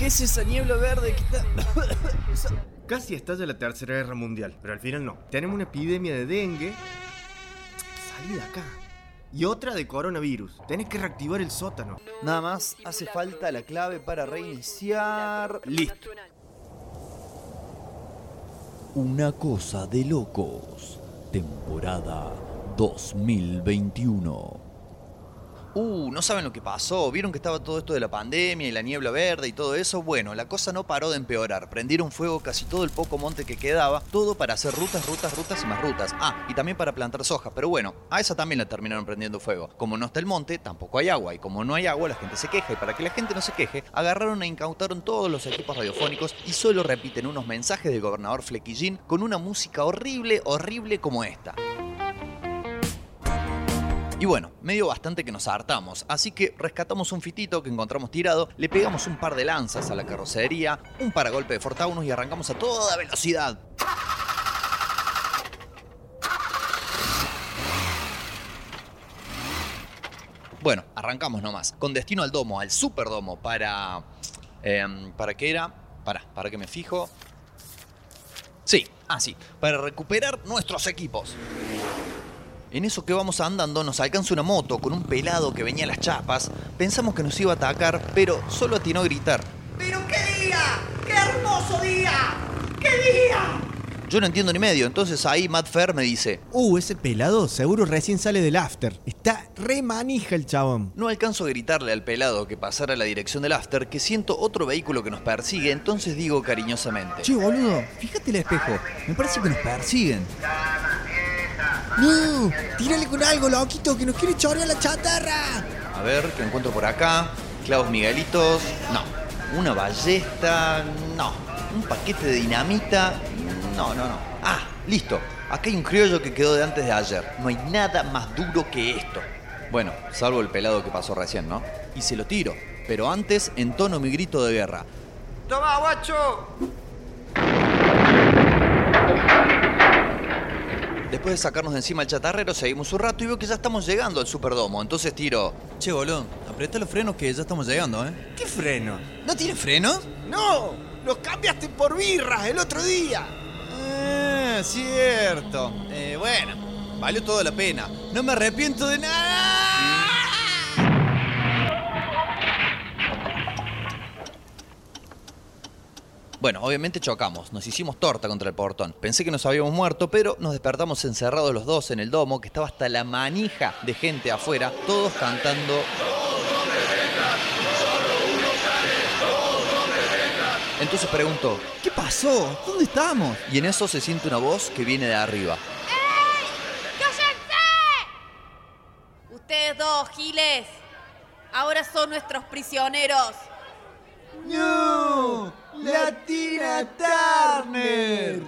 ¿Qué es esa niebla verde que está.? Casi estalla la Tercera Guerra Mundial, pero al final no. Tenemos una epidemia de dengue. Salí de acá. Y otra de coronavirus. Tenés que reactivar el sótano. Nada más hace falta la clave para reiniciar. Listo. Una cosa de locos. Temporada 2021. Uh, no saben lo que pasó. ¿Vieron que estaba todo esto de la pandemia y la niebla verde y todo eso? Bueno, la cosa no paró de empeorar. Prendieron fuego casi todo el poco monte que quedaba, todo para hacer rutas, rutas, rutas y más rutas. Ah, y también para plantar soja. Pero bueno, a esa también la terminaron prendiendo fuego. Como no está el monte, tampoco hay agua. Y como no hay agua, la gente se queja. Y para que la gente no se queje, agarraron e incautaron todos los equipos radiofónicos y solo repiten unos mensajes del gobernador Flequillín con una música horrible, horrible como esta. Y bueno, medio bastante que nos hartamos, así que rescatamos un fitito que encontramos tirado, le pegamos un par de lanzas a la carrocería, un paragolpe de Fortaunus y arrancamos a toda velocidad. Bueno, arrancamos nomás, con destino al domo, al superdomo, para... em, ¿Para qué era? Para, para que me fijo. Sí, así, para recuperar nuestros equipos. En eso que vamos andando nos alcanza una moto con un pelado que venía a las chapas. Pensamos que nos iba a atacar, pero solo atinó a gritar. ¡Pero qué día! ¡Qué hermoso día! ¡Qué día! Yo no entiendo ni medio, entonces ahí Matt Fair me dice, Uh, ese pelado seguro recién sale del after. Está re manija el chabón. no alcanzo a gritarle al pelado que pasara a la dirección del after que siento otro vehículo que nos persigue, entonces digo cariñosamente. Che, boludo, fíjate el espejo. Me parece que nos persiguen. No, tírale con algo, loquito, que nos quiere chorear la chatarra. A ver, ¿qué encuentro por acá? Clavos Miguelitos, no. Una ballesta, no. Un paquete de dinamita, no, no, no. Ah, listo. Acá hay un criollo que quedó de antes de ayer. No hay nada más duro que esto. Bueno, salvo el pelado que pasó recién, ¿no? Y se lo tiro. Pero antes entono mi grito de guerra. ¡Toma, guacho! Después de sacarnos de encima el chatarrero, seguimos un rato y veo que ya estamos llegando al Superdomo. Entonces tiro. Che, boludo, aprieta los frenos que ya estamos llegando, ¿eh? ¿Qué freno? ¿No tiene frenos? ¡No! ¡Los cambiaste por birras el otro día! Ah, cierto. Eh, bueno, valió toda la pena. No me arrepiento de nada. Bueno, obviamente chocamos, nos hicimos torta contra el portón. Pensé que nos habíamos muerto, pero nos despertamos encerrados los dos en el domo, que estaba hasta la manija de gente afuera, todos cantando. Entonces pregunto, ¿Qué pasó? ¿Dónde estamos? y en eso se siente una voz que viene de arriba. ¡Cállense! Ustedes dos, Giles, ahora son nuestros prisioneros. No, la Tina Turner.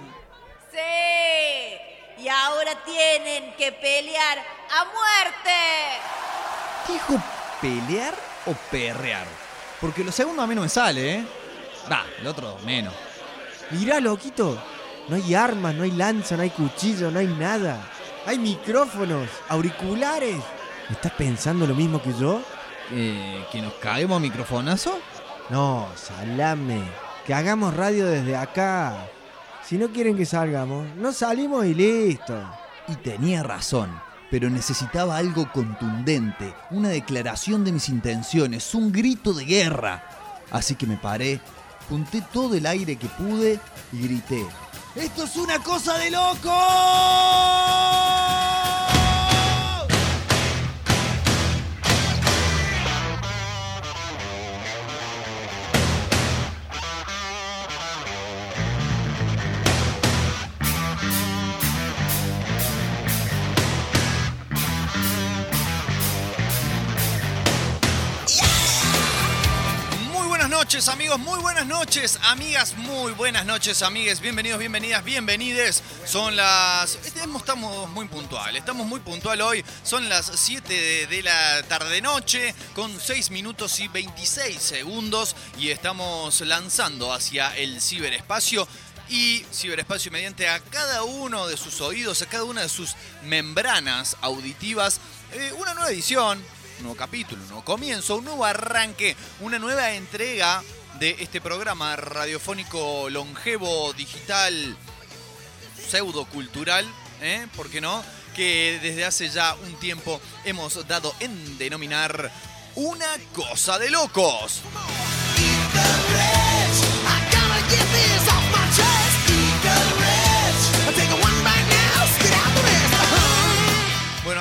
Sí, y ahora tienen que pelear a muerte. ¿Dijo pelear o perrear? Porque lo segundo a mí no me sale, ¿eh? Va, el otro menos. Mirá, loquito. No hay armas, no hay lanza, no hay cuchillo, no hay nada. Hay micrófonos, auriculares. ¿Estás pensando lo mismo que yo? Eh, ¿Que nos caemos a microfonazo? No, salame. Que hagamos radio desde acá. Si no quieren que salgamos, no salimos y listo. Y tenía razón, pero necesitaba algo contundente, una declaración de mis intenciones, un grito de guerra. Así que me paré, junté todo el aire que pude y grité. ¡Esto es una cosa de loco! Noches amigos, muy buenas noches amigas, muy buenas noches amigues, bienvenidos, bienvenidas, bienvenides. Son las... Estamos muy puntual, estamos muy puntual hoy, son las 7 de, de la tarde-noche con 6 minutos y 26 segundos y estamos lanzando hacia el ciberespacio y ciberespacio mediante a cada uno de sus oídos, a cada una de sus membranas auditivas, eh, una nueva edición un nuevo capítulo, un nuevo comienzo, un nuevo arranque, una nueva entrega de este programa radiofónico longevo, digital, pseudocultural, ¿eh? ¿por qué no? Que desde hace ya un tiempo hemos dado en denominar una cosa de locos.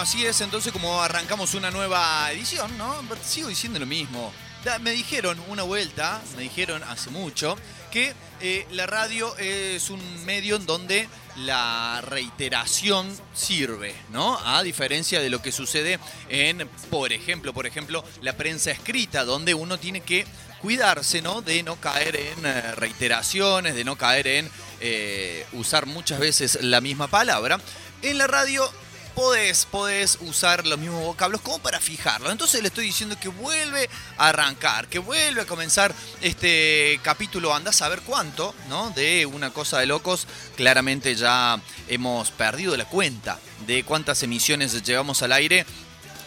Así es entonces como arrancamos una nueva edición, ¿no? Sigo diciendo lo mismo. Me dijeron una vuelta, me dijeron hace mucho, que eh, la radio es un medio en donde la reiteración sirve, ¿no? A diferencia de lo que sucede en, por ejemplo, por ejemplo, la prensa escrita, donde uno tiene que cuidarse, ¿no? De no caer en eh, reiteraciones, de no caer en eh, usar muchas veces la misma palabra. En la radio podés, podés usar los mismos vocablos como para fijarlo. Entonces le estoy diciendo que vuelve a arrancar, que vuelve a comenzar este capítulo, anda a saber cuánto, ¿no? De una cosa de locos. Claramente ya hemos perdido la cuenta de cuántas emisiones llevamos al aire.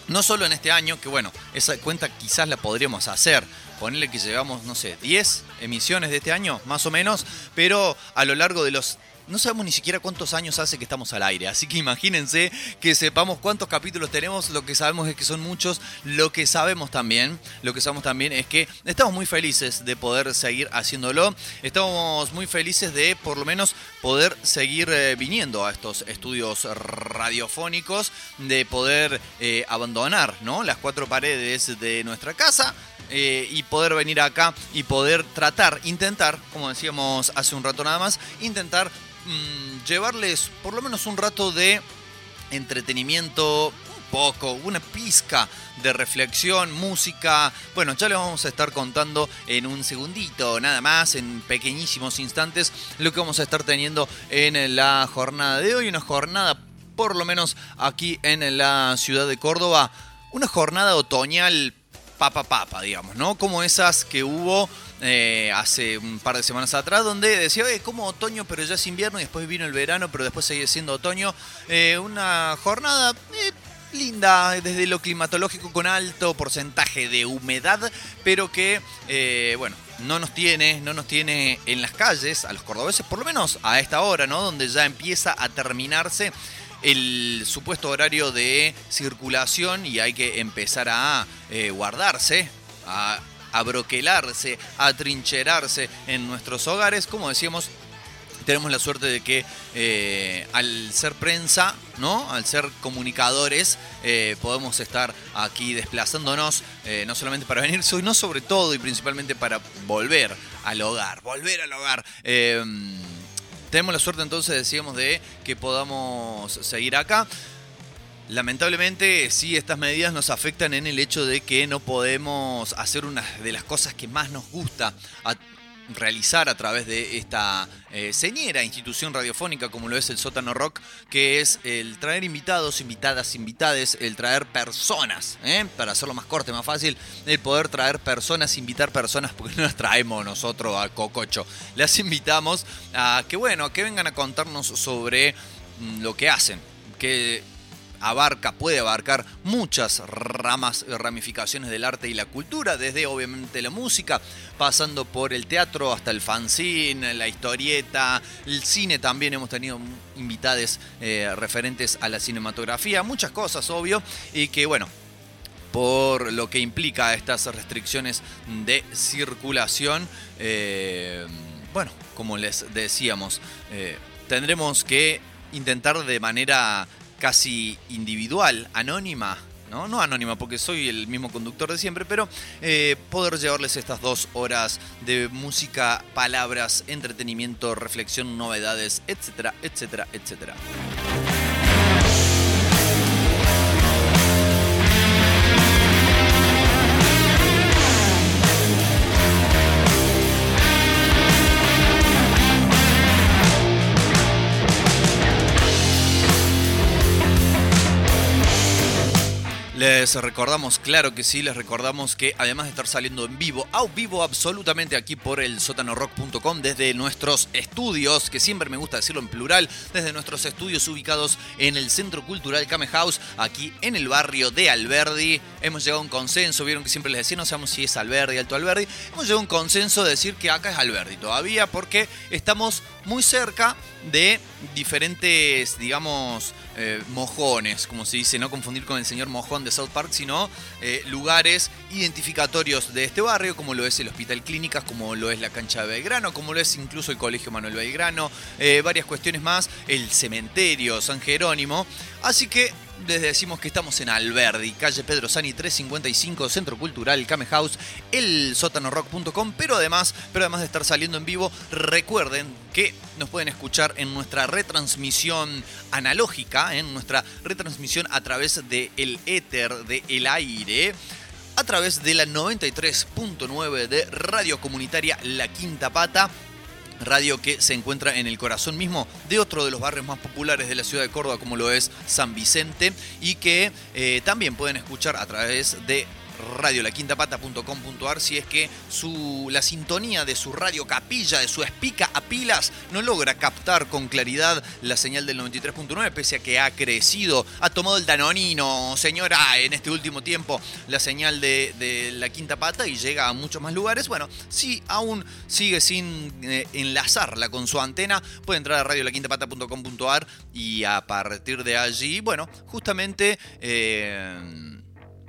No solo en este año, que bueno, esa cuenta quizás la podríamos hacer. Ponerle que llevamos, no sé, 10 emisiones de este año, más o menos, pero a lo largo de los no sabemos ni siquiera cuántos años hace que estamos al aire, así que imagínense que sepamos cuántos capítulos tenemos, lo que sabemos es que son muchos, lo que sabemos también, lo que sabemos también es que estamos muy felices de poder seguir haciéndolo, estamos muy felices de por lo menos poder seguir eh, viniendo a estos estudios radiofónicos, de poder eh, abandonar ¿no? las cuatro paredes de nuestra casa, eh, y poder venir acá y poder tratar, intentar, como decíamos hace un rato nada más, intentar mm, llevarles por lo menos un rato de entretenimiento, un poco, una pizca de reflexión, música. Bueno, ya les vamos a estar contando en un segundito, nada más, en pequeñísimos instantes, lo que vamos a estar teniendo en la jornada de hoy, una jornada por lo menos aquí en la ciudad de Córdoba, una jornada otoñal papa papa, digamos, ¿no? Como esas que hubo eh, hace un par de semanas atrás, donde decía, oye, como otoño, pero ya es invierno, y después vino el verano, pero después sigue siendo otoño. Eh, una jornada eh, linda desde lo climatológico con alto porcentaje de humedad, pero que, bueno, no nos tiene, no nos tiene en las calles, a los cordobeses, por lo menos a esta hora, ¿no? Donde ya empieza a terminarse el supuesto horario de circulación y hay que empezar a eh, guardarse, a abroquelarse, a trincherarse en nuestros hogares. Como decíamos, tenemos la suerte de que eh, al ser prensa, ¿no? Al ser comunicadores, eh, podemos estar aquí desplazándonos, no solamente para venir, sino sobre todo y principalmente para volver al hogar, volver al hogar. Tenemos la suerte entonces, decíamos, de que podamos seguir acá. Lamentablemente, sí, estas medidas nos afectan en el hecho de que no podemos hacer una de las cosas que más nos gusta realizar a través de esta eh, señera institución radiofónica como lo es el Sótano Rock, que es el traer invitados, invitadas, invitades, el traer personas, ¿eh? para hacerlo más corto, más fácil, el poder traer personas, invitar personas, porque no las traemos nosotros a Cococho, las invitamos a que, bueno, que vengan a contarnos sobre mm, lo que hacen, que abarca, puede abarcar muchas ramas, ramificaciones del arte y la cultura, desde obviamente la música, pasando por el teatro hasta el fanzine, la historieta, el cine también. Hemos tenido invitades eh, referentes a la cinematografía, muchas cosas, obvio, y que bueno, por lo que implica estas restricciones de circulación, eh, bueno, como les decíamos, eh, tendremos que intentar de manera casi individual, anónima, ¿no? No anónima porque soy el mismo conductor de siempre, pero eh, poder llevarles estas dos horas de música, palabras, entretenimiento, reflexión, novedades, etcétera, etcétera, etcétera. Les recordamos, claro que sí, les recordamos que además de estar saliendo en vivo, a vivo absolutamente aquí por el sótanorock.com, desde nuestros estudios, que siempre me gusta decirlo en plural, desde nuestros estudios ubicados en el Centro Cultural Came House, aquí en el barrio de Alberdi. Hemos llegado a un consenso, vieron que siempre les decía, no sabemos si es Alberdi, Alto Alberdi. Hemos llegado a un consenso de decir que acá es Alberdi todavía, porque estamos muy cerca de diferentes, digamos, eh, mojones, como se dice, no confundir con el señor mojón de South Park, sino eh, lugares identificatorios de este barrio, como lo es el Hospital Clínicas, como lo es la cancha de Belgrano, como lo es incluso el Colegio Manuel Belgrano, eh, varias cuestiones más, el cementerio San Jerónimo. Así que les decimos que estamos en Alberdi, calle Pedro Sani 355, Centro Cultural Came House, el sótanorock.com, pero además, pero además de estar saliendo en vivo, recuerden que nos pueden escuchar en nuestra retransmisión analógica, en nuestra retransmisión a través del el éter, del el aire a través de la 93.9 de Radio Comunitaria La Quinta Pata radio que se encuentra en el corazón mismo de otro de los barrios más populares de la ciudad de Córdoba, como lo es San Vicente, y que eh, también pueden escuchar a través de radiolaquintapata.com.ar si es que su, la sintonía de su radio capilla, de su espica a pilas, no logra captar con claridad la señal del 93.9, pese a que ha crecido, ha tomado el danonino, señora, en este último tiempo, la señal de, la quinta pata y llega a muchos más lugares. Bueno, si aún sigue sin eh, enlazarla con su antena, puede entrar a radiolaquintapata.com.ar y a partir de allí, bueno, justamente... Eh,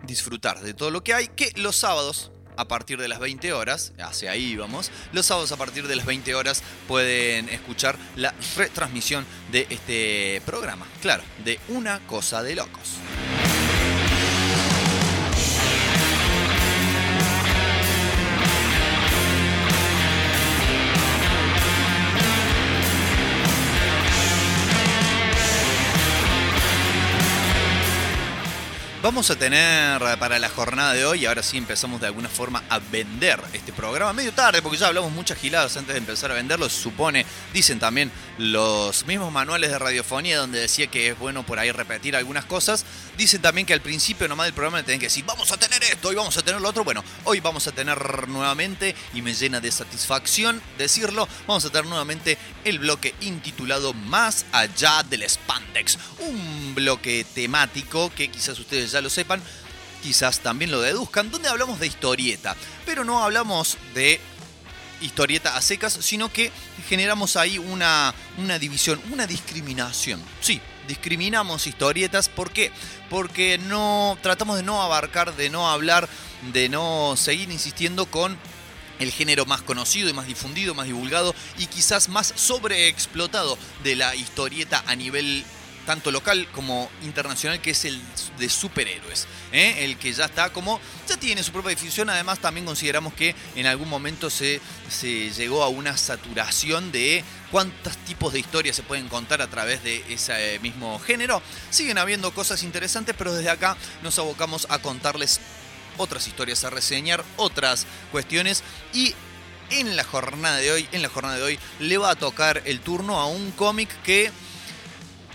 disfrutar de todo lo que hay, que los sábados a partir de las 20 horas, hacia ahí vamos, los sábados a partir de las 20 horas pueden escuchar la retransmisión de este programa, claro, de Una Cosa de Locos. Vamos a tener para la jornada de hoy, ahora sí empezamos de alguna forma a vender este programa, medio tarde, porque ya hablamos muchas giladas antes de empezar a venderlo, supone, dicen también los mismos manuales de radiofonía donde decía que es bueno por ahí repetir algunas cosas, dicen también que al principio nomás del programa le tienen que decir, vamos a tener esto y vamos a tener lo otro, bueno, hoy vamos a tener nuevamente, y me llena de satisfacción decirlo, vamos a tener nuevamente el bloque intitulado Más allá del spandex, un bloque temático que quizás ustedes ya lo sepan, quizás también lo deduzcan, donde hablamos de historieta, pero no hablamos de historieta a secas, sino que generamos ahí una, una división, una discriminación. Sí, discriminamos historietas, ¿por qué? Porque no tratamos de no abarcar, de no hablar, de no seguir insistiendo con el género más conocido y más difundido, más divulgado y quizás más sobreexplotado de la historieta a nivel tanto local como internacional, que es el de superhéroes. ¿eh? El que ya está como, ya tiene su propia difusión, además también consideramos que en algún momento se, se llegó a una saturación de cuántos tipos de historias se pueden contar a través de ese mismo género. Siguen habiendo cosas interesantes, pero desde acá nos abocamos a contarles otras historias, a reseñar otras cuestiones y en la jornada de hoy, en la jornada de hoy le va a tocar el turno a un cómic que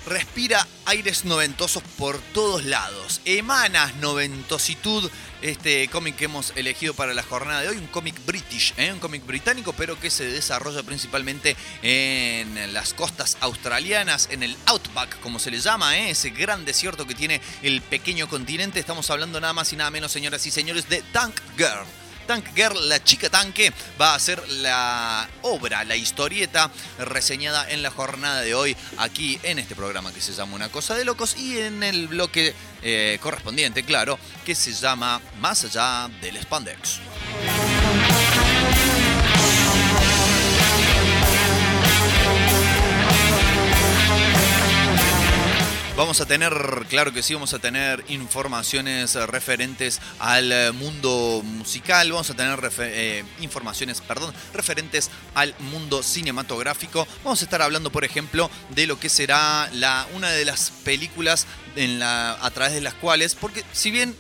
respira aires noventosos por todos lados. Emana noventositud este cómic que hemos elegido para la jornada de hoy, un cómic british, ¿eh? un cómic británico, pero que se desarrolla principalmente en las costas australianas, en el Outback, como se le llama, ¿eh? ese gran desierto que tiene el pequeño continente. Estamos hablando nada más y nada menos, señoras y señores, de Tank Girl. Tank Girl, la chica tanque, va a ser la obra, la historieta reseñada en la jornada de hoy aquí en este programa que se llama Una Cosa de Locos y en el bloque eh, correspondiente, claro, que se llama Más allá del Spandex. Vamos a tener, claro que sí, vamos a tener informaciones referentes al mundo musical, vamos a tener eh, informaciones, perdón, referentes al mundo cinematográfico. Vamos a estar hablando, por ejemplo, de lo que será la, una de las películas en la, a través de las cuales, porque si bien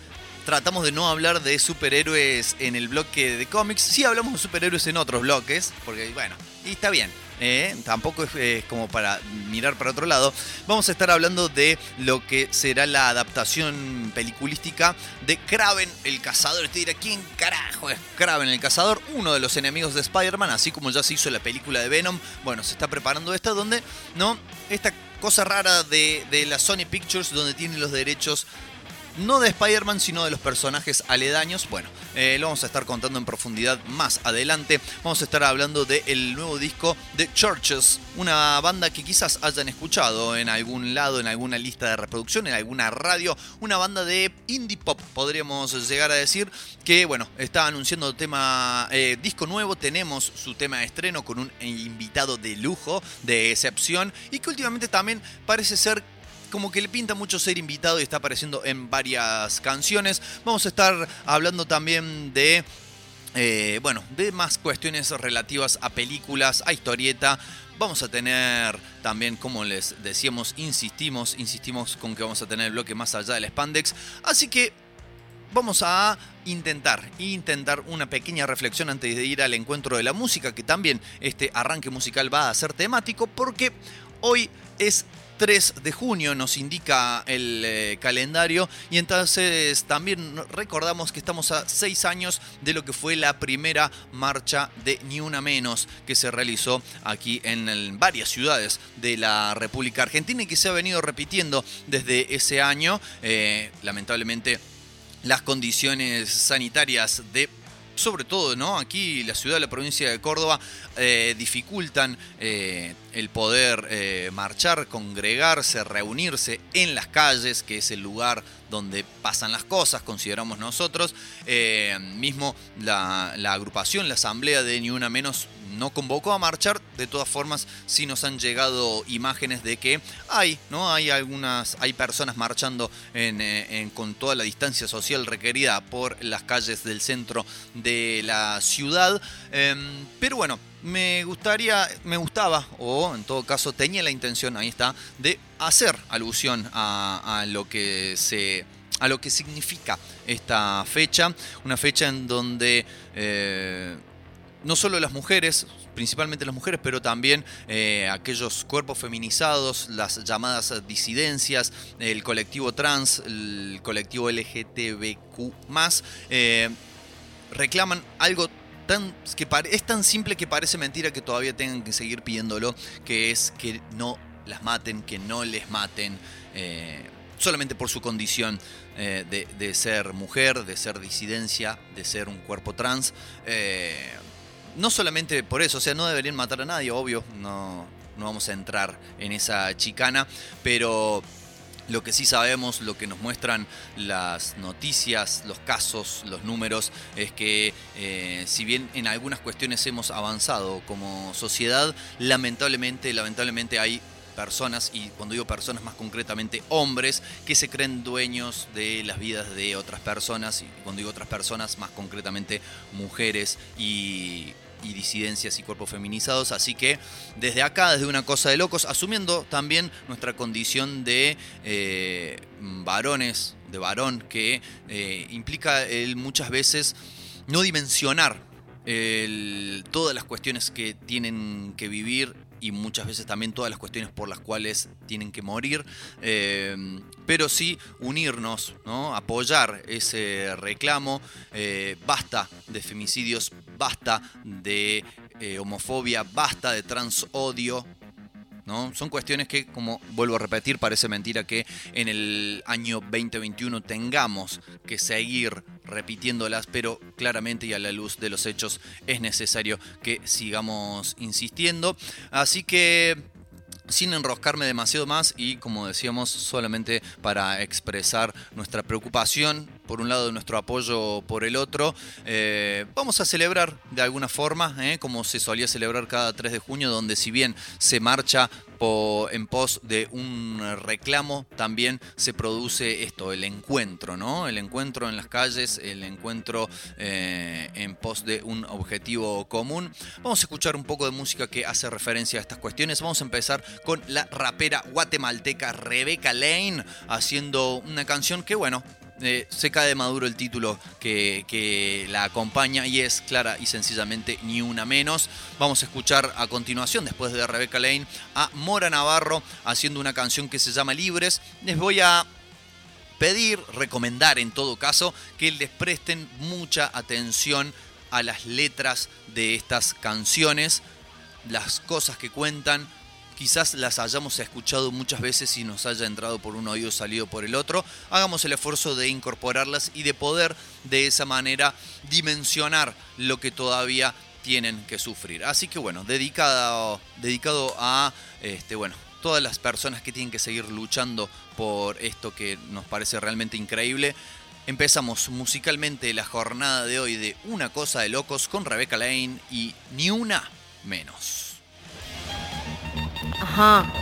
tratamos de no hablar de superhéroes en el bloque de cómics. Sí hablamos de superhéroes en otros bloques, porque bueno, y está bien. ¿Eh? tampoco es, como para mirar para otro lado. Vamos a estar hablando de lo que será la adaptación peliculística de Kraven el Cazador. Usted dirá, ¿quién carajo es Kraven el Cazador? Uno de los enemigos de Spider-Man, así como ya se hizo la película de Venom. Bueno, se está preparando esta donde, ¿no? Esta cosa rara de, de la Sony Pictures donde tiene los derechos no de Spider-Man, sino de los personajes aledaños. Bueno, eh, lo vamos a estar contando en profundidad más adelante. Vamos a estar hablando del nuevo disco de Churches, una banda que quizás hayan escuchado en algún lado, en alguna lista de reproducción, en alguna radio. Una banda de indie pop, podríamos llegar a decir, que bueno, está anunciando tema eh, disco nuevo. Tenemos su tema de estreno con un invitado de lujo, de excepción, y que últimamente también parece ser como que le pinta mucho ser invitado y está apareciendo en varias canciones. Vamos a estar hablando también de eh, bueno, de más cuestiones relativas a películas, a historieta. Vamos a tener también, como les decíamos, insistimos, insistimos con que vamos a tener el bloque más allá del Spandex. Así que vamos a intentar, intentar una pequeña reflexión antes de ir al encuentro de la música, que también este arranque musical va a ser temático, porque hoy es 3 de junio nos indica el eh, calendario y entonces también recordamos que estamos a 6 años de lo que fue la primera marcha de Ni Una Menos que se realizó aquí en, varias ciudades de la República Argentina y que se ha venido repitiendo desde ese año. Eh, lamentablemente las condiciones sanitarias de sobre todo, ¿no? Aquí la ciudad, la provincia de Córdoba eh, dificultan eh, el poder eh, marchar, congregarse, reunirse en las calles, que es el lugar donde pasan las cosas, consideramos nosotros. Mismo la, la agrupación, la asamblea de Ni Una Menos no convocó a marchar, de todas formas sí nos han llegado imágenes de que hay, ¿no? Hay algunas, hay personas marchando eh, con toda la distancia social requerida por las calles del centro de la ciudad. Em, pero bueno, me gustaría, me gustaba, o en todo caso tenía la intención, ahí está, de hacer alusión a, a lo que se a lo que significa esta fecha, una fecha en donde eh, no solo las mujeres, principalmente las mujeres, pero también eh, aquellos cuerpos feminizados, las llamadas disidencias, el colectivo trans, el colectivo LGTBQ, eh, reclaman algo tan, que es tan simple que parece mentira que todavía tengan que seguir pidiéndolo, que es que no las maten, que no les maten. eh, solamente por su condición de, ser mujer, de ser disidencia, de ser un cuerpo trans. No solamente por eso, o sea, no deberían matar a nadie, obvio, no, no vamos a entrar en esa chicana, pero lo que sí sabemos, lo que nos muestran las noticias, los casos, los números, es que eh, si bien en algunas cuestiones hemos avanzado como sociedad, lamentablemente, lamentablemente hay personas, y cuando digo personas más concretamente hombres, que se creen dueños de las vidas de otras personas, y cuando digo otras personas, más concretamente mujeres y, y disidencias y cuerpos feminizados. Así que desde acá, desde una cosa de locos, asumiendo también nuestra condición de eh, varones, de varón, que eh, implica el muchas veces no dimensionar todas las cuestiones que tienen que vivir y muchas veces también todas las cuestiones por las cuales tienen que morir, eh, pero sí unirnos, ¿no? apoyar ese reclamo, eh, basta de femicidios, basta de eh, homofobia, basta de transodio, ¿no? Son cuestiones que, como vuelvo a repetir, parece mentira que en el año 2021 tengamos que seguir repitiéndolas, pero claramente y a la luz de los hechos es necesario que sigamos insistiendo. Así que sin enroscarme demasiado más y como decíamos solamente para expresar nuestra preocupación por un lado nuestro apoyo por el otro. Eh, vamos a celebrar de alguna forma eh, como se solía celebrar cada 3 de junio donde si bien se marcha en pos de un reclamo también se produce esto el encuentro no el encuentro en las calles el encuentro eh, en pos de un objetivo común. Vamos a escuchar un poco de música que hace referencia a estas cuestiones. Vamos a empezar con la rapera guatemalteca Rebecca Lane haciendo una canción que, bueno, eh, se cae de maduro el título que, que la acompaña y es clara y sencillamente ni una menos. Vamos a escuchar a continuación, después de Rebecca Lane, a Mora Navarro haciendo una canción que se llama Libres. Les voy a pedir, recomendar en todo caso, que les presten mucha atención a las letras de estas canciones, las cosas que cuentan. Quizás las hayamos escuchado muchas veces y nos haya entrado por un oído salido por el otro. Hagamos el esfuerzo de incorporarlas y de poder de esa manera dimensionar lo que todavía tienen que sufrir. Así que bueno, dedicado, dedicado a este, bueno, todas las personas que tienen que seguir luchando por esto que nos parece realmente increíble. Empezamos musicalmente la jornada de hoy de Una cosa de locos con Rebecca Lane y ni una menos. हाँ।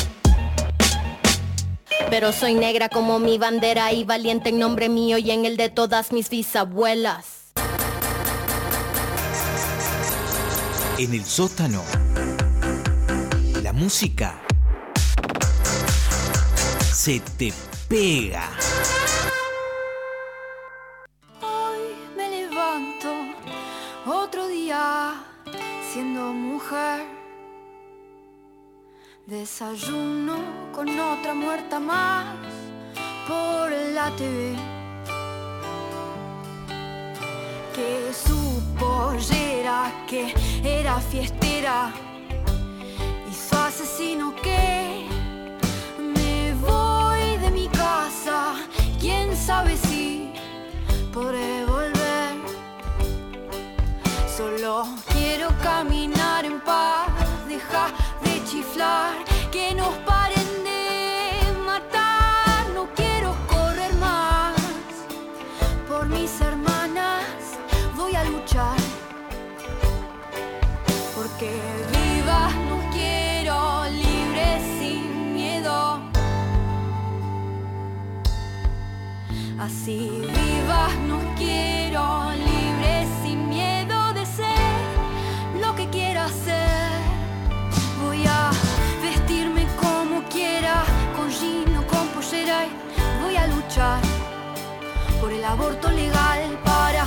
pero soy negra como mi bandera y valiente en nombre mío y en el de todas mis bisabuelas. En el sótano, la música se te pega. Hoy me levanto otro día siendo mujer. Desayuno con otra muerta más por la TV. Que su pollera, que era fiestera, y su asesino que me voy de mi casa. Quién sabe si podré volver. Solo quiero caminar en paz, deja que nos paren de matar. No quiero correr más por mis hermanas, voy a luchar. Porque vivas no quiero, libres sin miedo. Así por el aborto legal para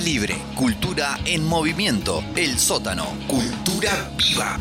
Libre, cultura en movimiento, el sótano, cultura viva.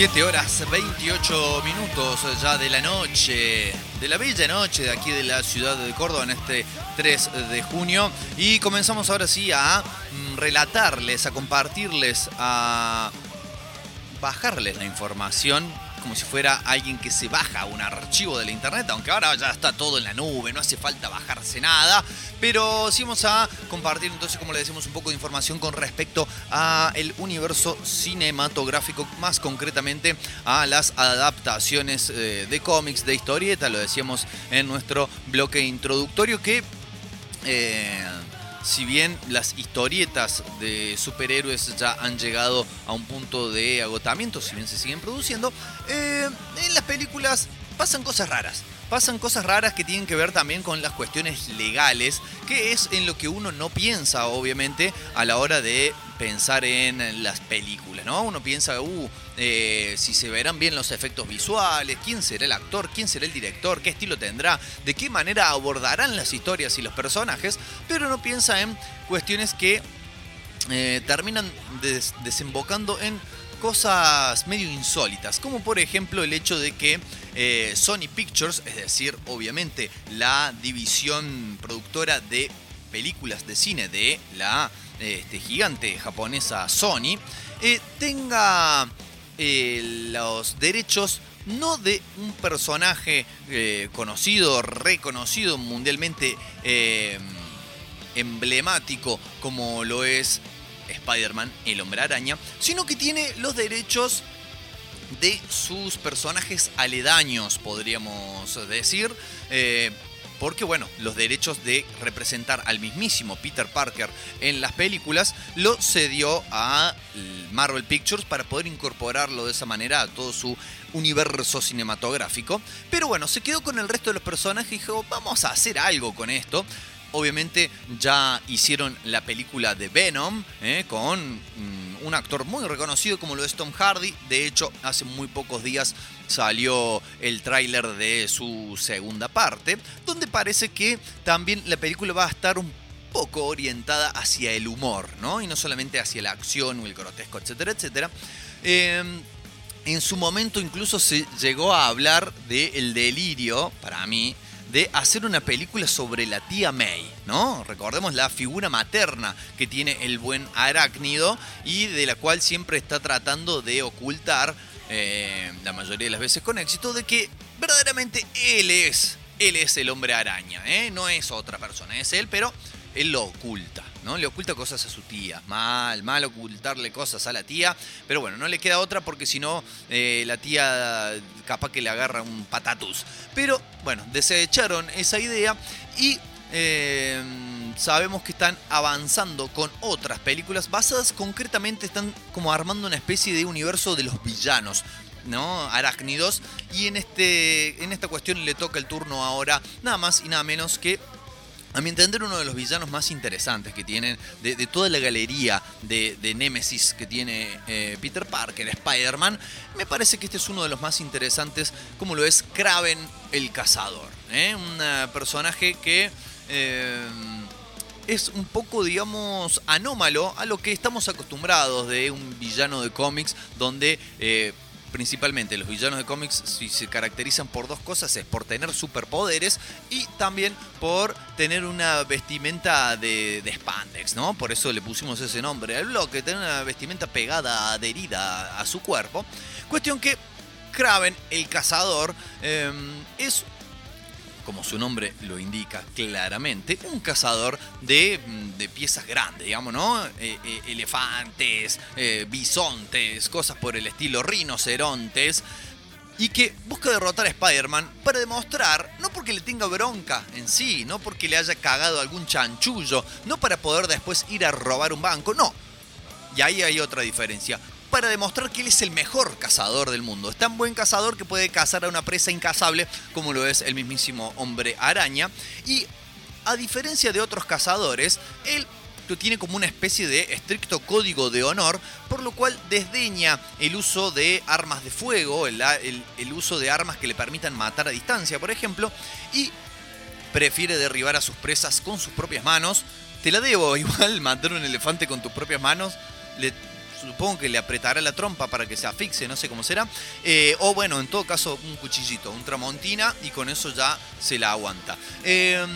Siete horas 28 minutos ya de la noche, de la bella noche de aquí de la ciudad de Córdoba en este 3 de junio. Y comenzamos ahora sí a mm, relatarles, a compartirles, a bajarles la información como si fuera alguien que se baja un archivo de la internet, aunque ahora ya está todo en la nube, no hace falta bajarse nada, pero sí vamos a compartir entonces, como le decimos, un poco de información con respecto a el universo cinematográfico, más concretamente a las adaptaciones eh, de cómics, de historieta, lo decíamos en nuestro bloque introductorio que... eh, si bien las historietas de superhéroes ya han llegado a un punto de agotamiento, si bien se siguen produciendo, eh, en las películas pasan cosas raras. Pasan cosas raras que tienen que ver también con las cuestiones legales, que es en lo que uno no piensa, obviamente, a la hora de pensar en las películas, ¿no? Uno piensa, uh, eh, si se verán bien los efectos visuales, quién será el actor, quién será el director, qué estilo tendrá, de qué manera abordarán las historias y los personajes, pero no piensa en cuestiones que eh, terminan des- desembocando en cosas medio insólitas, como por ejemplo el hecho de que eh, Sony Pictures, es decir, obviamente la división productora de películas de cine de la este, gigante japonesa Sony, eh, tenga eh, los derechos no de un personaje conocido, reconocido mundialmente, emblemático como lo es Spider-Man, el hombre araña, sino que tiene los derechos de sus personajes aledaños, podríamos decir. eh, porque bueno, los derechos de representar al mismísimo Peter Parker en las películas lo cedió a Marvel Pictures para poder incorporarlo de esa manera a todo su universo cinematográfico. Pero bueno, se quedó con el resto de los personajes y dijo, vamos a hacer algo con esto. Obviamente ya hicieron la película de Venom eh, con mm, un actor muy reconocido como lo es Tom Hardy. De hecho, hace muy pocos días salió el tráiler de su segunda parte, donde parece que también la película va a estar un poco orientada hacia el humor, ¿no? Y no solamente hacia la acción o el grotesco, etcétera, etcétera. Eh, en su momento incluso se llegó a hablar del delirio, para mí, de hacer una película sobre la tía May, ¿no? Recordemos la figura materna que tiene el buen arácnido y de la cual siempre está tratando de ocultar, eh, la mayoría de las veces con éxito, de que verdaderamente él es, él es el hombre araña, ¿eh? No es otra persona, es él, pero él lo oculta. ¿No? Le oculta cosas a su tía. Mal, mal ocultarle cosas a la tía. Pero bueno, no le queda otra porque si no, eh, la tía capaz que le agarra un patatus. Pero bueno, desecharon esa idea y eh, sabemos que están avanzando con otras películas basadas concretamente, están como armando una especie de universo de los villanos. ¿no? Arácnidos. Y en, este, en esta cuestión le toca el turno ahora nada más y nada menos que a mi entender, uno de los villanos más interesantes que tienen, de, toda la galería de, de Némesis que tiene eh, Peter Parker, Spider-Man, me parece que este es uno de los más interesantes, como lo es Kraven el Cazador. ¿eh? Un eh, personaje que es un poco, digamos, anómalo a lo que estamos acostumbrados de un villano de cómics donde... principalmente los villanos de cómics si se caracterizan por dos cosas es por tener superpoderes y también por tener una vestimenta de, de spandex, ¿no? Por eso le pusimos ese nombre al bloque, tener una vestimenta pegada, adherida a su cuerpo. Cuestión que Kraven, el cazador, eh, es como su nombre lo indica claramente, un cazador de, mm, de piezas grandes, digamos, ¿no? Eh, eh, elefantes, eh, bisontes, cosas por el estilo, rinocerontes. Y que busca derrotar a Spider-Man para demostrar, no porque le tenga bronca en sí, no porque le haya cagado algún chanchullo, no para poder después ir a robar un banco, no. Y ahí hay otra diferencia para demostrar que él es el mejor cazador del mundo. Es tan buen cazador que puede cazar a una presa incazable como lo es el mismísimo hombre araña. Y a diferencia de otros cazadores, él tiene como una especie de estricto código de honor, por lo cual desdeña el uso de armas de fuego, el, uso de armas que le permitan matar a distancia, por ejemplo, y prefiere derribar a sus presas con sus propias manos. Te la debo, igual matar un elefante con tus propias manos, supongo que le apretará la trompa para que se asfixie, no sé cómo será. Eh, o bueno, en todo caso, un cuchillito, un tramontina y con eso ya se la aguanta. Eh,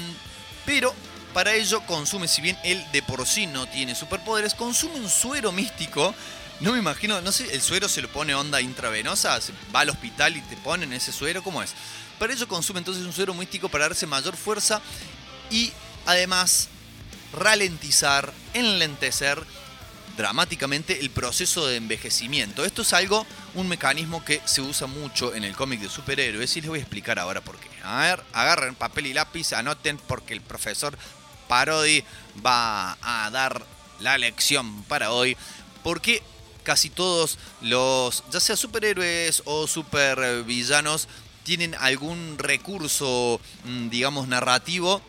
pero para ello consume, si bien él de por sí no tiene superpoderes, consume un suero místico. No me imagino, no sé, el suero se lo pone onda intravenosa, va al hospital y te ponen ese suero, ¿cómo es? Para ello consume entonces un suero místico para darse mayor fuerza y además ralentizar, enlentecer dramáticamente el proceso de envejecimiento. Esto es algo, un mecanismo que se usa mucho en el cómic de superhéroes y les voy a explicar ahora por qué. A ver, agarren papel y lápiz, anoten porque el profesor Parodi va a dar la lección para hoy. Porque casi todos los, ya sea superhéroes o supervillanos, tienen algún recurso, mm, digamos, narrativo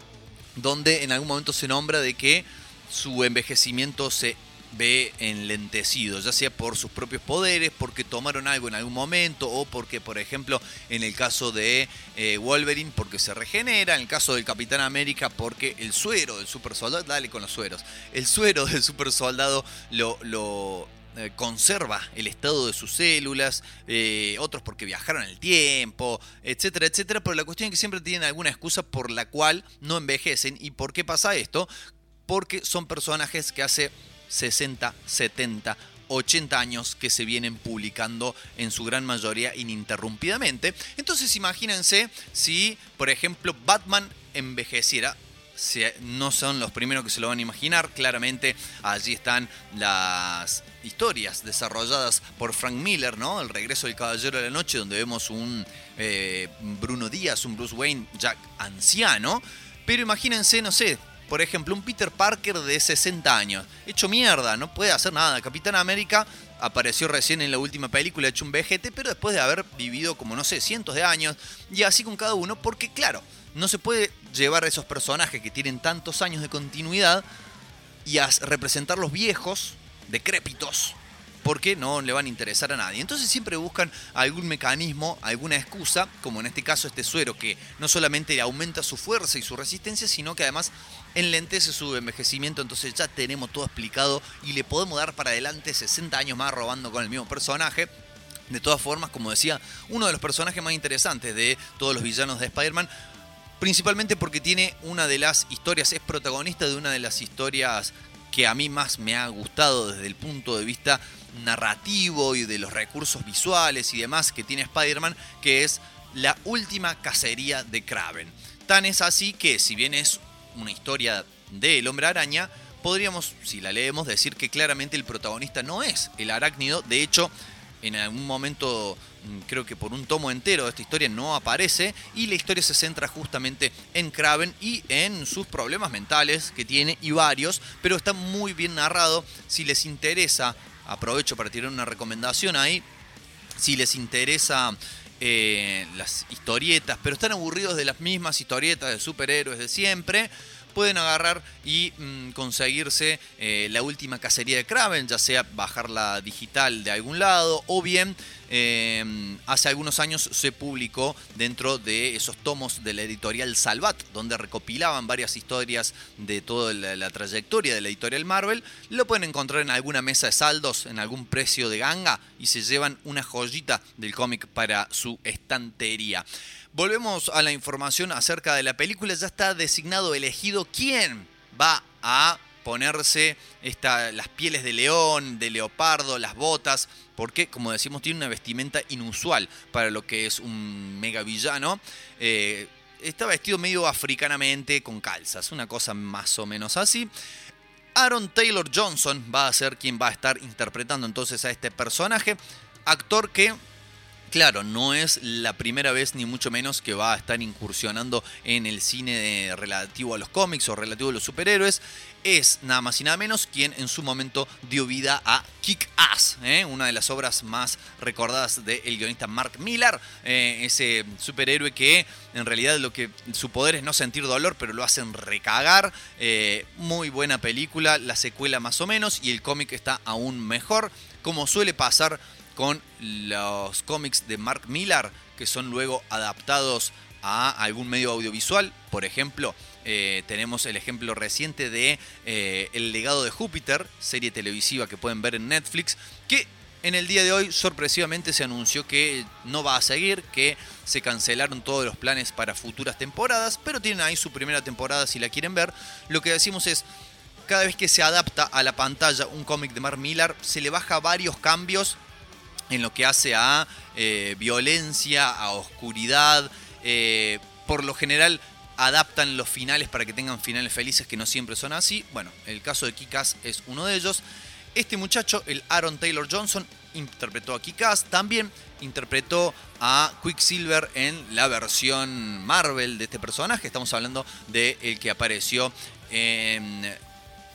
donde en algún momento se nombra de que su envejecimiento se ve enlentecido, ya sea por sus propios poderes, porque tomaron algo en algún momento, o porque, por ejemplo, en el caso de eh, Wolverine, porque se regenera, en el caso del Capitán América, porque el suero del super soldado, dale con los sueros, el suero del super soldado lo, eh, conserva el estado de sus células, eh, otros porque viajaron el tiempo, etcétera, etcétera, pero la cuestión es que siempre tienen alguna excusa por la cual no envejecen. ¿Y por qué pasa esto? Porque son personajes que hace 60, 70, 80 años que se vienen publicando en su gran mayoría ininterrumpidamente. Entonces imagínense si, por ejemplo, Batman envejeciera. No son los primeros que se lo van a imaginar. Claramente allí están las historias desarrolladas por Frank Miller, ¿no? El regreso del Caballero de la Noche, donde vemos un eh, Bruno Díaz, un Bruce Wayne ya anciano. Pero imagínense, no sé, por ejemplo, un Peter Parker de 60 años, hecho mierda, no puede hacer nada. Capitán América apareció recién en la última película, hecho un vejete, pero después de haber vivido como, no sé, cientos de años, y así con cada uno, porque claro, no se puede llevar a esos personajes que tienen tantos años de continuidad y a representarlos viejos, decrépitos, porque no le van a interesar a nadie. Entonces siempre buscan algún mecanismo, alguna excusa, como en este caso este suero que no solamente aumenta su fuerza y su resistencia, sino que además enlentece su envejecimiento, entonces ya tenemos todo explicado y le podemos dar para adelante 60 años más robando con el mismo personaje. De todas formas, como decía, uno de los personajes más interesantes de todos los villanos de Spider-Man, principalmente porque tiene una de las historias, es protagonista de una de las historias que a mí más me ha gustado desde el punto de vista narrativo y de los recursos visuales y demás que tiene Spider-Man, que es la última cacería de Kraven. Tan es así que, si bien es una historia del hombre araña, podríamos, si la leemos, decir que claramente el protagonista no es el arácnido. De hecho, en algún momento, mm, creo que por un tomo entero de esta historia no aparece y la historia se centra justamente en Kraven y en sus problemas mentales que tiene y varios, pero está muy bien narrado. Si les interesa, aprovecho para tirar una recomendación ahí, si les interesa eh, las historietas, pero están aburridos de las mismas historietas de superhéroes de siempre, pueden agarrar y mm, conseguirse eh, la última cacería de Kraven, ya sea bajarla digital de algún lado o bien eh, hace algunos años se publicó dentro de esos tomos de la editorial Salvat, donde recopilaban varias historias de toda la, la trayectoria de la editorial Marvel. Lo pueden encontrar en alguna mesa de saldos, en algún precio de ganga y se llevan una joyita del cómic para su estantería. Volvemos a la información acerca de la película. Ya está designado, elegido quién va a ponerse esta, las pieles de león, de leopardo, las botas, porque, como decimos, tiene una vestimenta inusual para lo que es un mega villano. Eh, está vestido medio africanamente con calzas, una cosa más o menos así. Aaron Taylor Johnson va a ser quien va a estar interpretando entonces a este personaje, actor que Claro, no es la primera vez ni mucho menos que va a estar incursionando en el cine relativo a los cómics o relativo a los superhéroes. Es nada más y nada menos quien en su momento dio vida a Kick Ass, ¿eh? una de las obras más recordadas del guionista Mark Millar, eh, ese superhéroe que en realidad lo que su poder es no sentir dolor, pero lo hacen recagar. Eh, muy buena película, la secuela más o menos, y el cómic está aún mejor, como suele pasar con los cómics de Mark Millar, que son luego adaptados a algún medio audiovisual. Por ejemplo, eh, tenemos el ejemplo reciente de eh, El legado de Júpiter, serie televisiva que pueden ver en Netflix, que en el día de hoy sorpresivamente se anunció que no va a seguir, que se cancelaron todos los planes para futuras temporadas, pero tienen ahí su primera temporada si la quieren ver. Lo que decimos es, cada vez que se adapta a la pantalla un cómic de Mark Millar, se le baja varios cambios en lo que hace a eh, violencia, a oscuridad. Eh, por lo general adaptan los finales para que tengan finales felices que no siempre son así. Bueno, el caso de Kikas es uno de ellos. Este muchacho, el Aaron Taylor Johnson, interpretó a Kikas, también interpretó a Quicksilver en la versión Marvel de este personaje. Estamos hablando de el que apareció en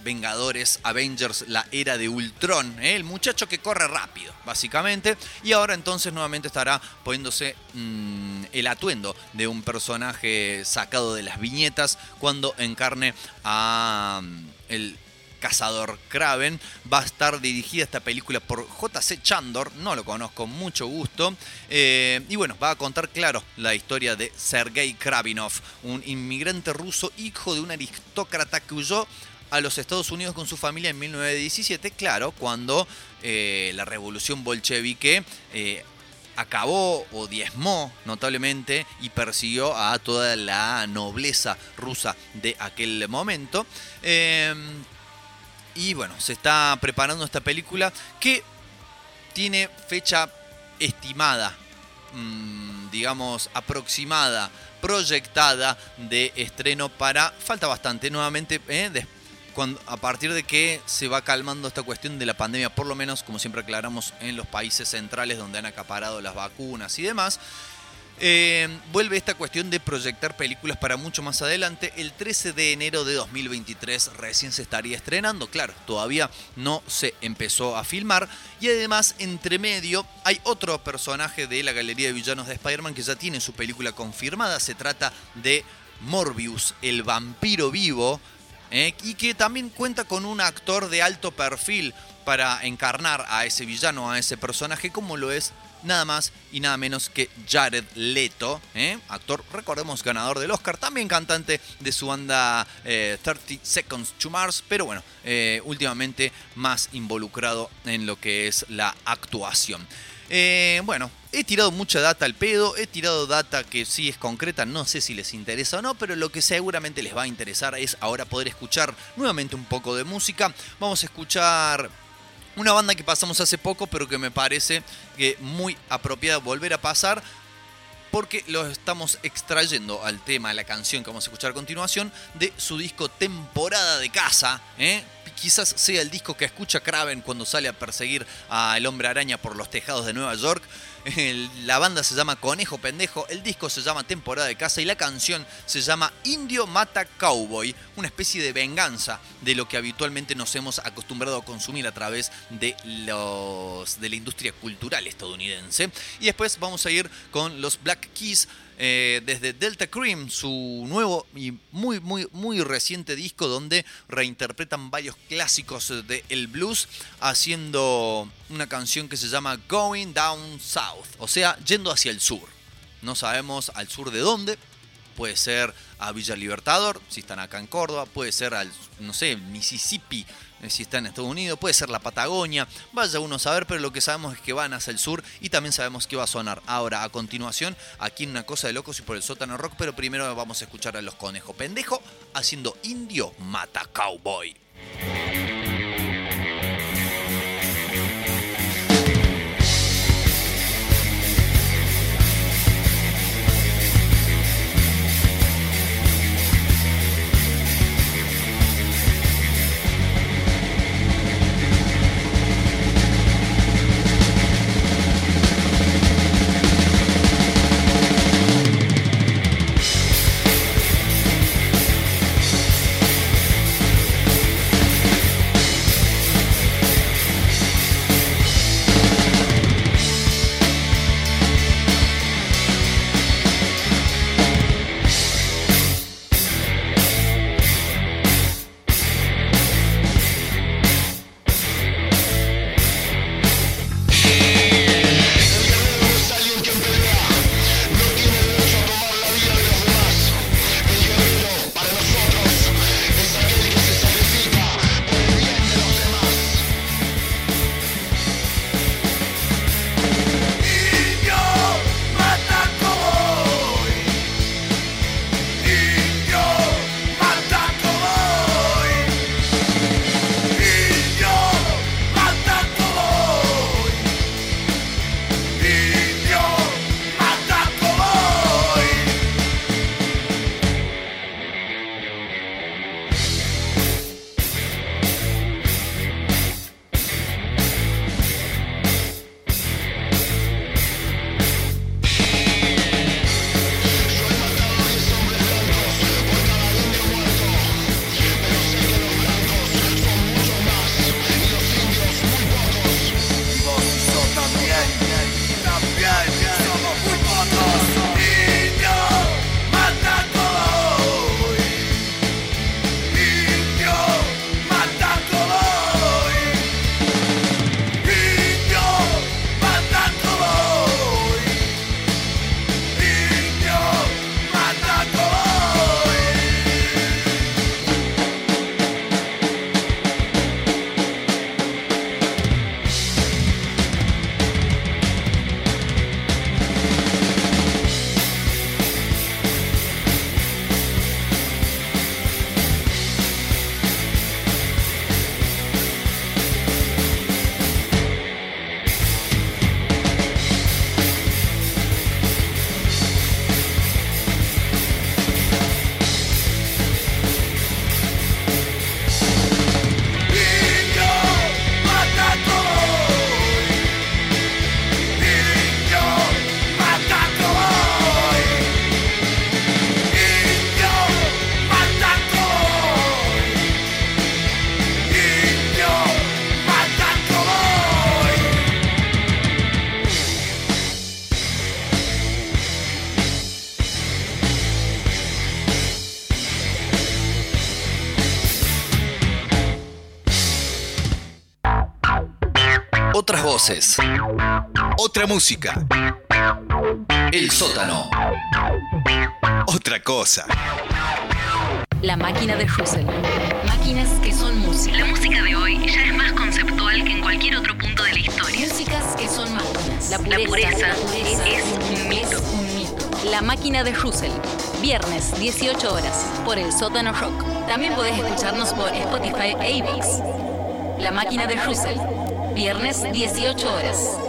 Vengadores, Avengers, la era de Ultron, ¿eh? el muchacho que corre rápido, básicamente, y ahora entonces nuevamente estará poniéndose mm, el atuendo de un personaje sacado de las viñetas cuando encarne a mm, el cazador Kraven. Va a estar dirigida esta película por J.C. Chandor, no lo conozco, mucho gusto. Eh, y bueno, va a contar, claro, la historia de Sergei Kravinov, un inmigrante ruso, hijo de un aristócrata que huyó a los Estados Unidos con su familia en 1917, claro, cuando eh, la revolución bolchevique eh, acabó o diezmó notablemente y persiguió a toda la nobleza rusa de aquel momento. Em, y bueno, se está preparando esta película que tiene fecha estimada, mm, digamos aproximada, proyectada de estreno para, falta bastante nuevamente, eh, después a partir de que se va calmando esta cuestión de la pandemia, por lo menos como siempre aclaramos en los países centrales donde han acaparado las vacunas y demás, eh, vuelve esta cuestión de proyectar películas para mucho más adelante. El 13 de enero de 2023 recién se estaría estrenando. Claro, todavía no se empezó a filmar. Y además, entre medio, hay otro personaje de la galería de villanos de Spider-Man que ya tiene su película confirmada. Se trata de Morbius, el vampiro vivo ¿eh? y que también cuenta con un actor de alto perfil para encarnar a ese villano, a ese personaje, como lo es nada más y nada menos que Jared Leto, ¿eh? actor, recordemos, ganador del Oscar, también cantante de su banda 30 eh, Seconds to Mars, pero bueno, últimamente más involucrado en lo que es la actuación. Bueno, he tirado mucha data al pedo, he tirado data que sí es concreta, no sé si les interesa o no, pero lo que seguramente les va a interesar es ahora poder escuchar nuevamente un poco de música. Vamos a escuchar una banda que pasamos hace poco, pero que me parece que muy apropiada volver a pasar porque lo estamos extrayendo al tema, a la canción que vamos a escuchar a continuación, de su disco Temporada de Casa, ¿eh? quizás sea el disco que escucha Kraven cuando sale a perseguir al hombre araña por los tejados de Nueva York. La banda se llama Conejo Pendejo, el disco se llama Temporada de Casa y la canción se llama Indio Mata Cowboy, una especie de venganza de lo que habitualmente nos hemos acostumbrado a consumir a través de, los, de la industria cultural estadounidense. Y después vamos a ir con los Black Keys eh, desde Delta Cream, su nuevo y muy, muy, muy reciente disco donde reinterpretan varios clásicos del blues haciendo una canción que se llama Going Down South, o sea, yendo hacia el sur. No sabemos al sur de dónde, puede ser a Villa Libertador, si están acá en Córdoba, puede ser al, no sé, Mississippi, si está en Estados Unidos, puede ser la Patagonia, vaya uno a saber, pero lo que sabemos es que van hacia el sur y también sabemos que va a sonar ahora a continuación aquí en Una Cosa de Locos y por el sótano rock, pero primero vamos a escuchar a los conejos pendejo haciendo indio mata cowboy. Voces. Otra música. El sótano. Otra cosa. La máquina de Russell. Máquinas que son música. La música de hoy ya es más conceptual que en cualquier otro punto de la historia. Músicas que son máquinas. La La pureza es un mito. es un mito. La máquina de Russell. Viernes, 18 horas, por el sótano rock. También podés escucharnos por Spotify e. La máquina de Russell. Viernes, 18 horas.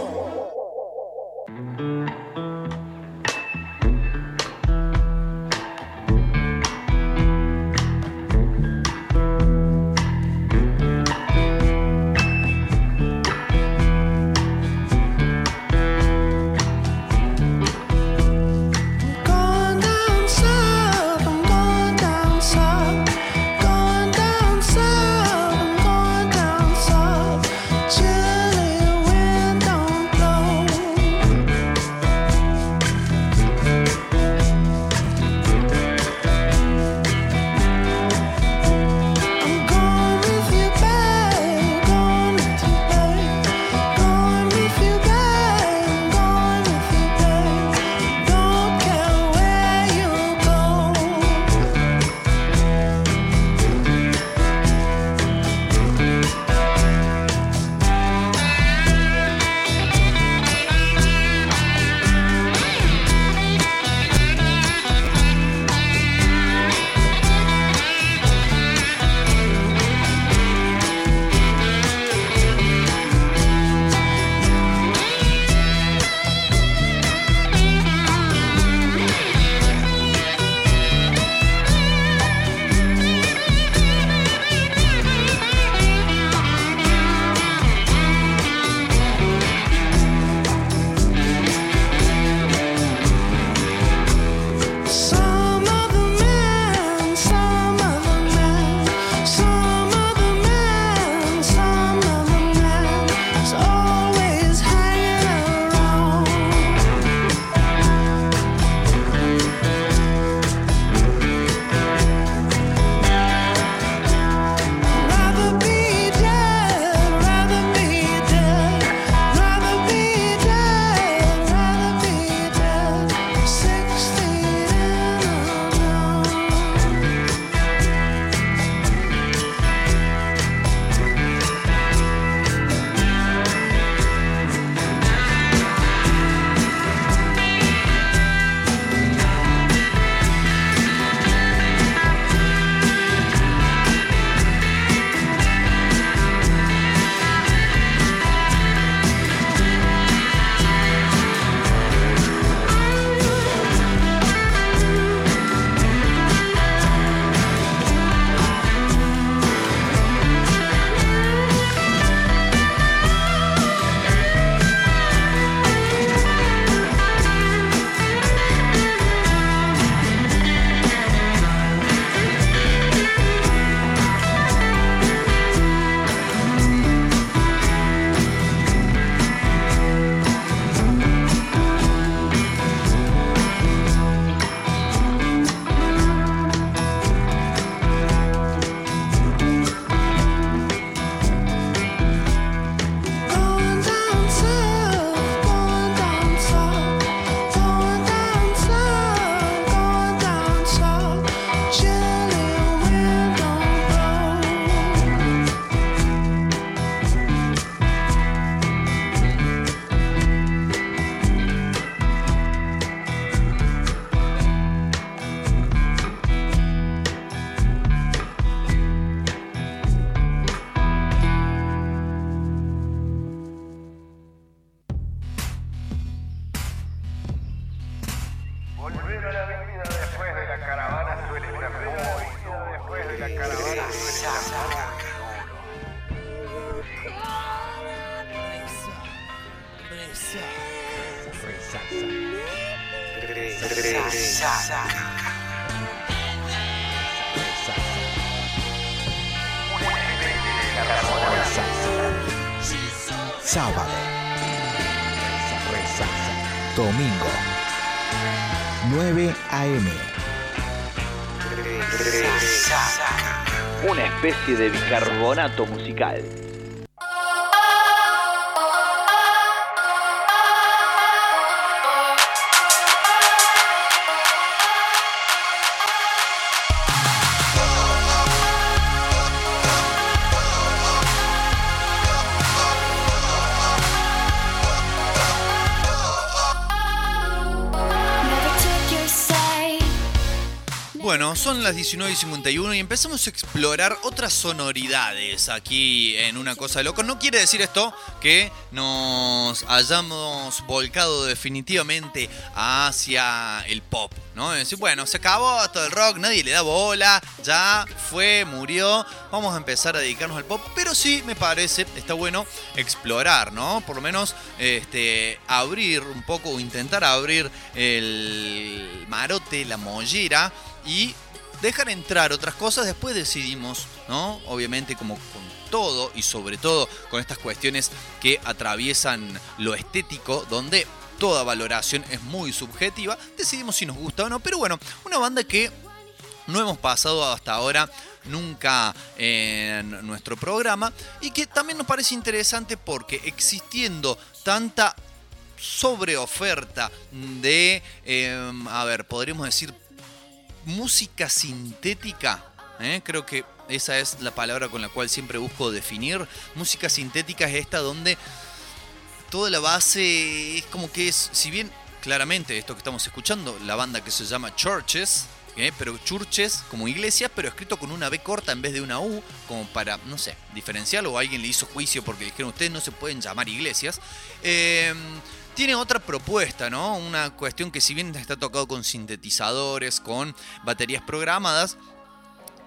De bicarbonato musical. Bueno, son las 19.51 y empezamos a explorar otras sonoridades aquí en Una Cosa de Loco. No quiere decir esto que nos hayamos volcado definitivamente hacia el pop, ¿no? Es decir, bueno, se acabó todo el rock, nadie le da bola, ya fue, murió, vamos a empezar a dedicarnos al pop, pero sí me parece, está bueno explorar, ¿no? Por lo menos este, abrir un poco intentar abrir el marote, la mollera y dejar entrar otras cosas, después decidimos, ¿no? Obviamente como con todo y sobre todo con estas cuestiones que atraviesan lo estético, donde toda valoración es muy subjetiva, decidimos si nos gusta o no, pero bueno, una banda que no hemos pasado hasta ahora nunca en nuestro programa y que también nos parece interesante porque existiendo tanta sobreoferta de, eh, a ver, podríamos decir música sintética, ¿eh? creo que esa es la palabra con la cual siempre busco definir. Música sintética es esta donde toda la base es como que es, si bien claramente esto que estamos escuchando, la banda que se llama Churches, ¿eh? pero Churches como iglesia, pero escrito con una B corta en vez de una U, como para, no sé, diferenciarlo o alguien le hizo juicio porque dijeron ustedes no se pueden llamar iglesias. Eh, tiene otra propuesta, ¿no? Una cuestión que si bien está tocado con sintetizadores, con baterías programadas,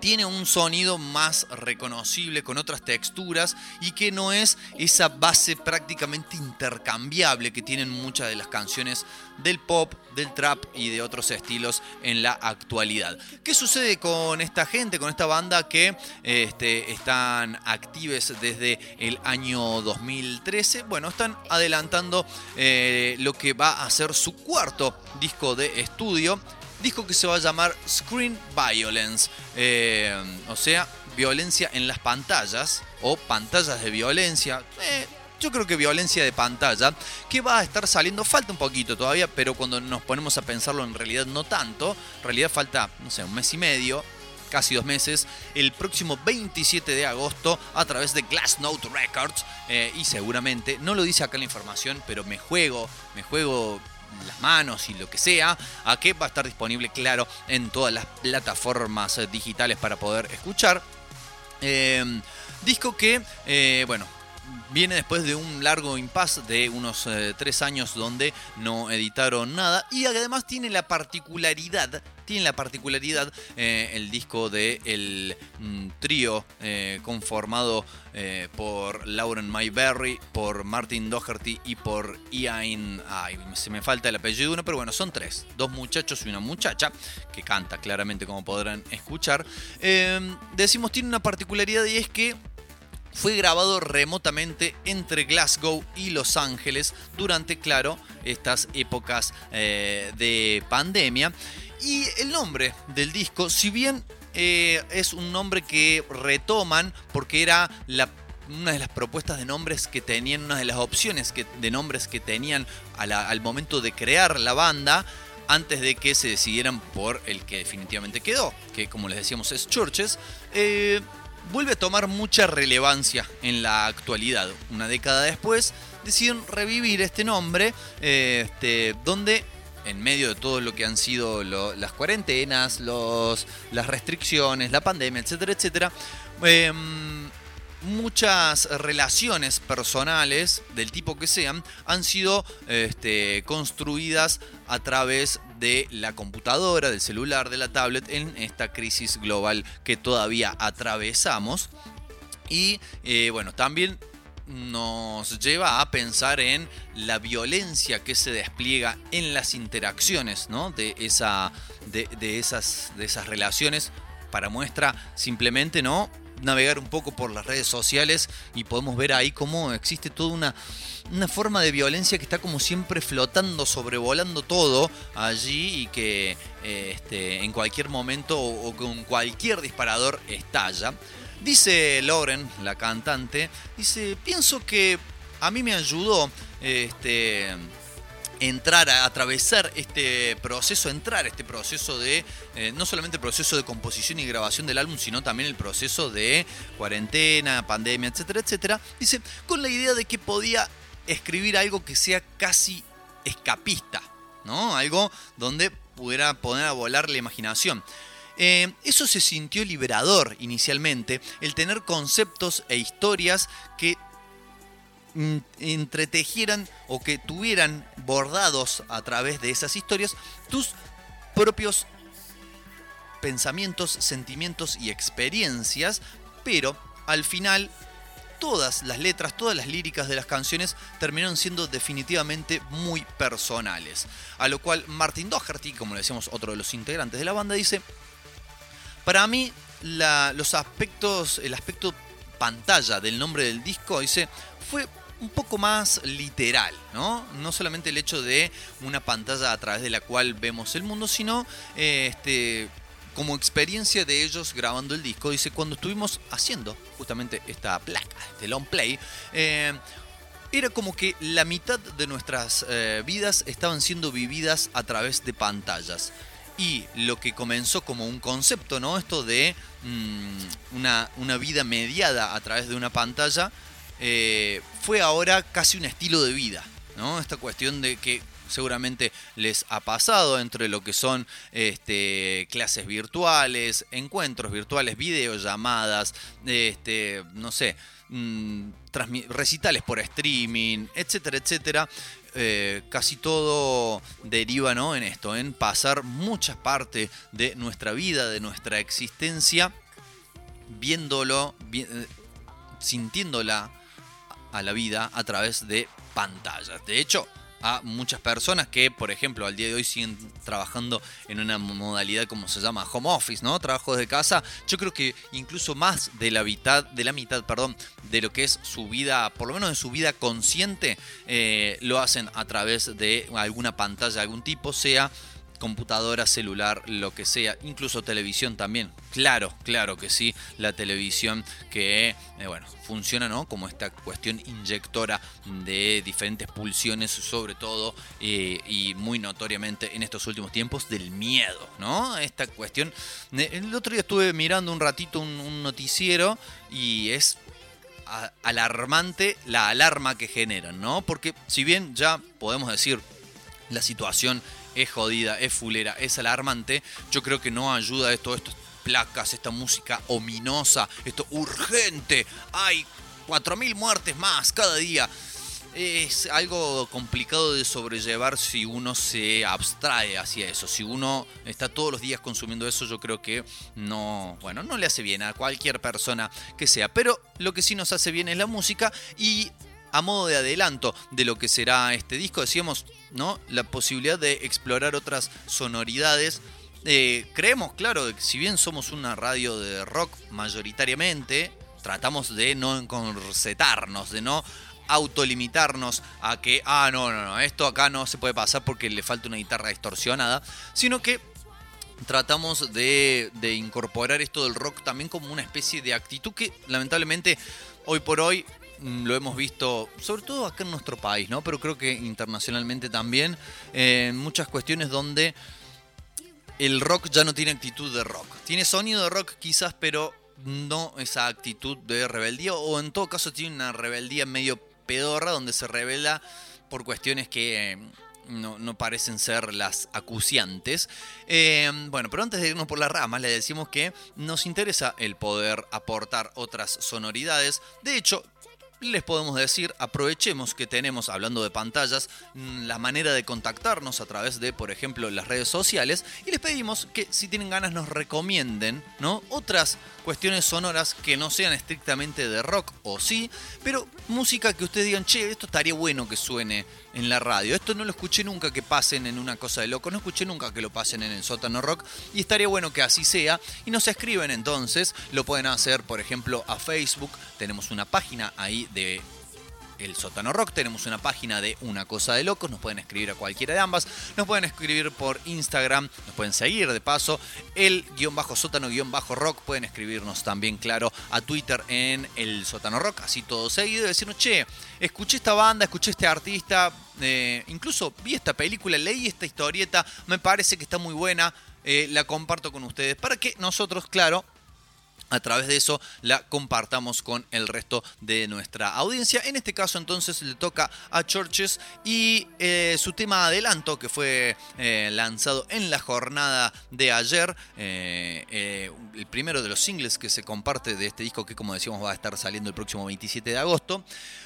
tiene un sonido más reconocible con otras texturas y que no es esa base prácticamente intercambiable que tienen muchas de las canciones del pop, del trap y de otros estilos en la actualidad. ¿Qué sucede con esta gente, con esta banda que este, están actives desde el año 2013? Bueno, están adelantando eh, lo que va a ser su cuarto disco de estudio disco que se va a llamar Screen Violence, eh, o sea, violencia en las pantallas o pantallas de violencia. Eh, yo creo que violencia de pantalla, que va a estar saliendo, falta un poquito todavía, pero cuando nos ponemos a pensarlo en realidad no tanto, en realidad falta, no sé, un mes y medio, casi dos meses, el próximo 27 de agosto a través de Glass Note Records eh, y seguramente, no lo dice acá la información, pero me juego, me juego las manos y lo que sea, a que va a estar disponible, claro, en todas las plataformas eh, digitales para poder escuchar. Eh, disco que, eh, bueno, viene después de un largo impasse de unos tres años donde no editaron nada y además tiene la particularidad tiene la particularidad eh, el disco de el mm, trío eh, conformado eh, por Lauren Mayberry, por Martin Doherty y por Ian. Ay, se me falta el apellido de uno, pero bueno, son tres: dos muchachos y una muchacha que canta claramente, como podrán escuchar. decimos, tiene una particularidad y es que fue grabado remotamente entre Glasgow y Los Ángeles durante, claro, estas épocas de pandemia. Y el nombre del disco, si bien eh, es un nombre que retoman porque era una de las propuestas de nombres que tenían, una de las opciones de nombres que tenían al momento de crear la banda, antes de que se decidieran por el que definitivamente quedó, que como les decíamos es Churches, eh, vuelve a tomar mucha relevancia en la actualidad. Una década después deciden revivir este nombre, eh, este, donde en medio de todo lo que han sido las cuarentenas, los, las restricciones, la pandemia, etcétera, etcétera, em, muchas relaciones personales, del tipo que sean, han sido este, construidas a través de la computadora, del celular, de la tablet en esta crisis global que todavía atravesamos. Y eh, bueno, también nos lleva a pensar en la violencia que se despliega en las interacciones ¿no? de, esa, de, esas, de esas relaciones. Para muestra simplemente no navegar un poco por las redes sociales y podemos ver ahí cómo existe toda una, una forma de violencia que está como siempre flotando, sobrevolando todo allí y que eh, este, en cualquier momento o con cualquier disparador estalla. Dice Lauren, la cantante, dice, pienso que a mí me ayudó este, entrar a atravesar este proceso, entrar este proceso de, eh, no solamente el proceso de composición y grabación del álbum, sino también el proceso de cuarentena, pandemia, etcétera, etcétera. Dice, con la idea de que podía escribir algo que sea casi escapista, ¿no? Algo donde pudiera poner a volar la imaginación. Eh, eso se sintió liberador inicialmente, el tener conceptos e historias que entretejieran o que tuvieran bordados a través de esas historias tus propios pensamientos, sentimientos y experiencias, pero al final todas las letras, todas las líricas de las canciones terminaron siendo definitivamente muy personales. A lo cual Martin Doherty, como le decíamos otro de los integrantes de la banda, dice, para mí los aspectos, el aspecto pantalla del nombre del disco, dice, fue un poco más literal, ¿no? No solamente el hecho de una pantalla a través de la cual vemos el mundo, sino eh, este, como experiencia de ellos grabando el disco. Dice, cuando estuvimos haciendo justamente esta placa, este long play, eh, era como que la mitad de nuestras eh, vidas estaban siendo vividas a través de pantallas. Y lo que comenzó como un concepto, ¿no? Esto de mm, una, una vida mediada a través de una pantalla, eh, fue ahora casi un estilo de vida, ¿no? Esta cuestión de que seguramente les ha pasado entre lo que son este, clases virtuales, encuentros virtuales, videollamadas, este, no sé, mm, recitales por streaming, etcétera, etcétera. Eh, casi todo deriva ¿no? en esto, en pasar muchas partes de nuestra vida, de nuestra existencia, viéndolo, vi- eh, sintiéndola a la vida a través de pantallas. De hecho, a muchas personas que, por ejemplo, al día de hoy siguen trabajando en una modalidad como se llama home office, ¿no? Trabajo de casa. Yo creo que incluso más de la mitad, de la mitad, perdón, de lo que es su vida, por lo menos de su vida consciente, eh, lo hacen a través de alguna pantalla de algún tipo, sea computadora, celular, lo que sea, incluso televisión también. Claro, claro que sí, la televisión que, eh, bueno, funciona, ¿no? Como esta cuestión inyectora de diferentes pulsiones, sobre todo eh, y muy notoriamente en estos últimos tiempos, del miedo, ¿no? Esta cuestión. El otro día estuve mirando un ratito un, un noticiero y es alarmante la alarma que generan, ¿no? Porque si bien ya podemos decir la situación es jodida, es fulera, es alarmante, yo creo que no ayuda esto, estas placas, esta música ominosa, esto urgente, hay 4.000 muertes más cada día. Es algo complicado de sobrellevar si uno se abstrae hacia eso. Si uno está todos los días consumiendo eso, yo creo que no, bueno, no le hace bien a cualquier persona que sea. Pero lo que sí nos hace bien es la música y a modo de adelanto de lo que será este disco, decíamos, ¿no? La posibilidad de explorar otras sonoridades. Eh, creemos, claro, que si bien somos una radio de rock mayoritariamente, tratamos de no encorsetarnos, de no autolimitarnos a que, ah, no, no, no, esto acá no se puede pasar porque le falta una guitarra distorsionada, sino que tratamos de, incorporar esto del rock también como una especie de actitud que lamentablemente hoy por hoy lo hemos visto, sobre todo acá en nuestro país, ¿no? Pero creo que internacionalmente también, eh, muchas cuestiones donde el rock ya no tiene actitud de rock. Tiene sonido de rock quizás, pero no esa actitud de rebeldía, o en todo caso tiene una rebeldía medio pedorra donde se revela por cuestiones que eh, no, no parecen ser las acuciantes. Eh, bueno, pero antes de irnos por las ramas, le decimos que nos interesa el poder aportar otras sonoridades. De hecho, les podemos decir, aprovechemos que tenemos, hablando de pantallas, mm, la manera de contactarnos a través de, por ejemplo, las redes sociales y les pedimos que si tienen ganas nos recomienden, ¿no? Otras cuestiones sonoras que no sean estrictamente de rock o sí, pero música que ustedes digan, che, esto estaría bueno que suene en la radio. Esto no lo escuché nunca que pasen en una cosa de loco, no escuché nunca que lo pasen en el sótano rock y estaría bueno que así sea. Y nos escriben entonces, lo pueden hacer por ejemplo a Facebook, tenemos una página ahí de el Sótano Rock. Tenemos una página de Una Cosa de Locos. Nos pueden escribir a cualquiera de ambas. Nos pueden escribir por Instagram. Nos pueden seguir de paso. El guion bajo sótano guion bajo rock. Pueden escribirnos también, claro, a Twitter en el Sótano Rock. Así todo seguido. Y decirnos, che, escuché esta banda, escuché este artista. eh, incluso vi esta película, leí esta historieta. Me parece que está muy buena. eh, la comparto con ustedes. Para que nosotros, claro, a través de eso la compartamos con el resto de nuestra audiencia. En este caso entonces le toca a Churches y eh, su tema adelanto que fue eh, lanzado en la jornada de ayer, eh, el primero de los singles que se comparte de este disco que como decíamos va a estar saliendo el próximo 27 de agosto.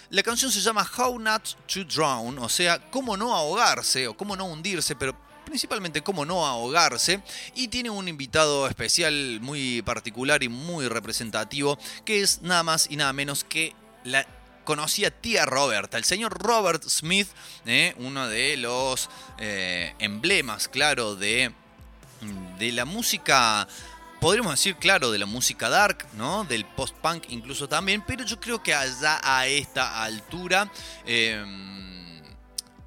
La canción se llama How Not to Drown, o sea, cómo no ahogarse o cómo no hundirse, pero principalmente cómo no ahogarse, y tiene un invitado especial muy particular y muy representativo, que es nada más y nada menos que la conocida tía Roberta, el señor Robert Smith, ¿eh? uno de los eh, emblemas, claro, de, de la música podríamos decir, claro, de la música dark, ¿no? Del post-punk incluso también, pero yo creo que allá a esta altura... eh,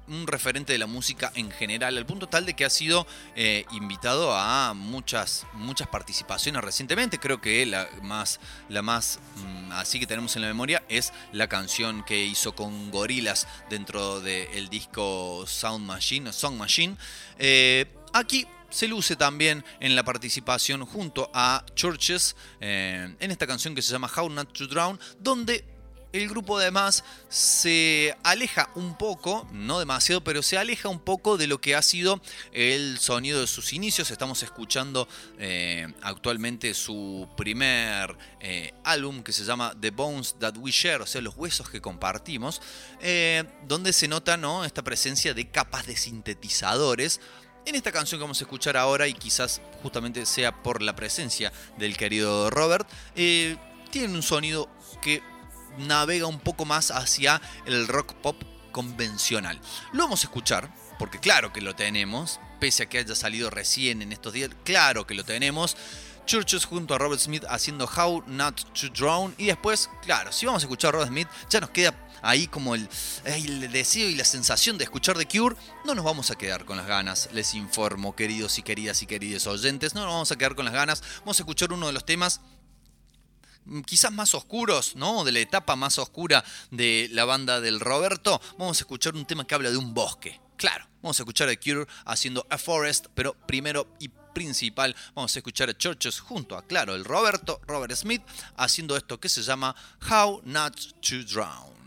un referente de la música en general, al punto tal de que ha sido eh, invitado a muchas, muchas participaciones recientemente. Creo que la más, la más mm, así que tenemos en la memoria es la canción que hizo con Gorilas dentro del disco Sound Machine, Song Machine. Eh, aquí se luce también en la participación junto a Churches eh, en esta canción que se llama How Not to Drown, donde el grupo además se aleja un poco, no demasiado, pero se aleja un poco de lo que ha sido el sonido de sus inicios. Estamos escuchando eh, actualmente su primer eh, álbum que se llama The Bones That We Share, o sea, los huesos que compartimos, eh, donde se nota ¿no? esta presencia de capas de sintetizadores. En esta canción que vamos a escuchar ahora, y quizás justamente sea por la presencia del querido Robert, tiene un sonido que navega un poco más hacia el rock pop convencional. Lo vamos a escuchar, porque claro que lo tenemos, pese a que haya salido recién en estos días, claro que lo tenemos. Churches junto a Robert Smith haciendo How Not to Drown. Y después, claro, si vamos a escuchar a Robert Smith, ya nos queda ahí como el, el deseo y la sensación de escuchar The Cure. No nos vamos a quedar con las ganas, les informo, queridos y queridas y queridos oyentes. No nos vamos a quedar con las ganas. Vamos a escuchar uno de los temas quizás más oscuros, ¿no? De la etapa más oscura de la banda del Roberto, vamos a escuchar un tema que habla de un bosque. Claro, vamos a escuchar a Cure haciendo A Forest, pero primero y principal vamos a escuchar a Churches junto a, claro, el Roberto, Robert Smith, haciendo esto que se llama How Not to Drown.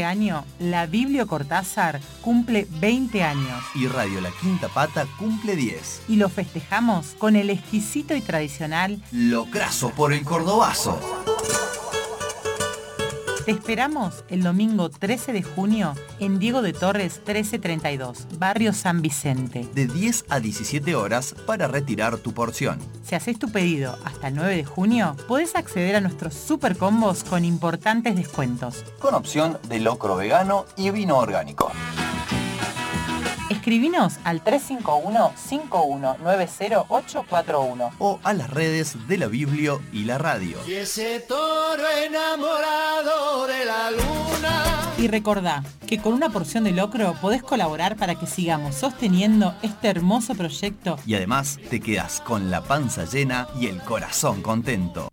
Este año, la Biblio Cortázar cumple 20 años Y Radio La Quinta Pata cumple 10. y lo festejamos con el exquisito y tradicional Locrazo por el Cordobazo. Te esperamos el domingo 13 de junio en Diego de Torres 1332, Barrio San Vicente. De 10 a 17 horas para retirar tu porción. Si haces tu pedido hasta el 9 de junio, podés acceder a nuestros super combos con importantes descuentos. Con opción de locro vegano y vino orgánico. Escribinos al 351-5190-841. O a las redes de la Biblio y la radio. Y ese toro enamorado de la luna. Y recordá que con una porción de locro podés colaborar para que sigamos sosteniendo este hermoso proyecto Y además te quedas con la panza llena y el corazón contento.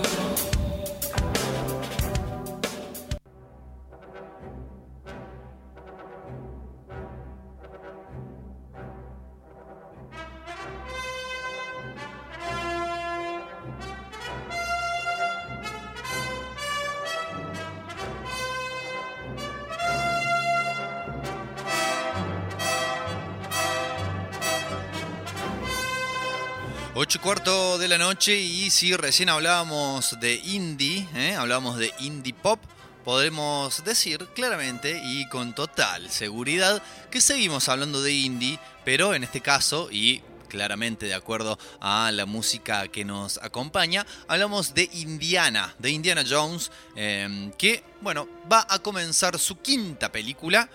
La noche y si recién hablábamos de indie, ¿eh? hablábamos de indie pop, podemos decir claramente y con total seguridad que seguimos hablando de indie, pero en este caso y claramente de acuerdo a la música que nos acompaña, hablamos de Indiana, de Indiana Jones, eh, que bueno, va a comenzar su quinta película.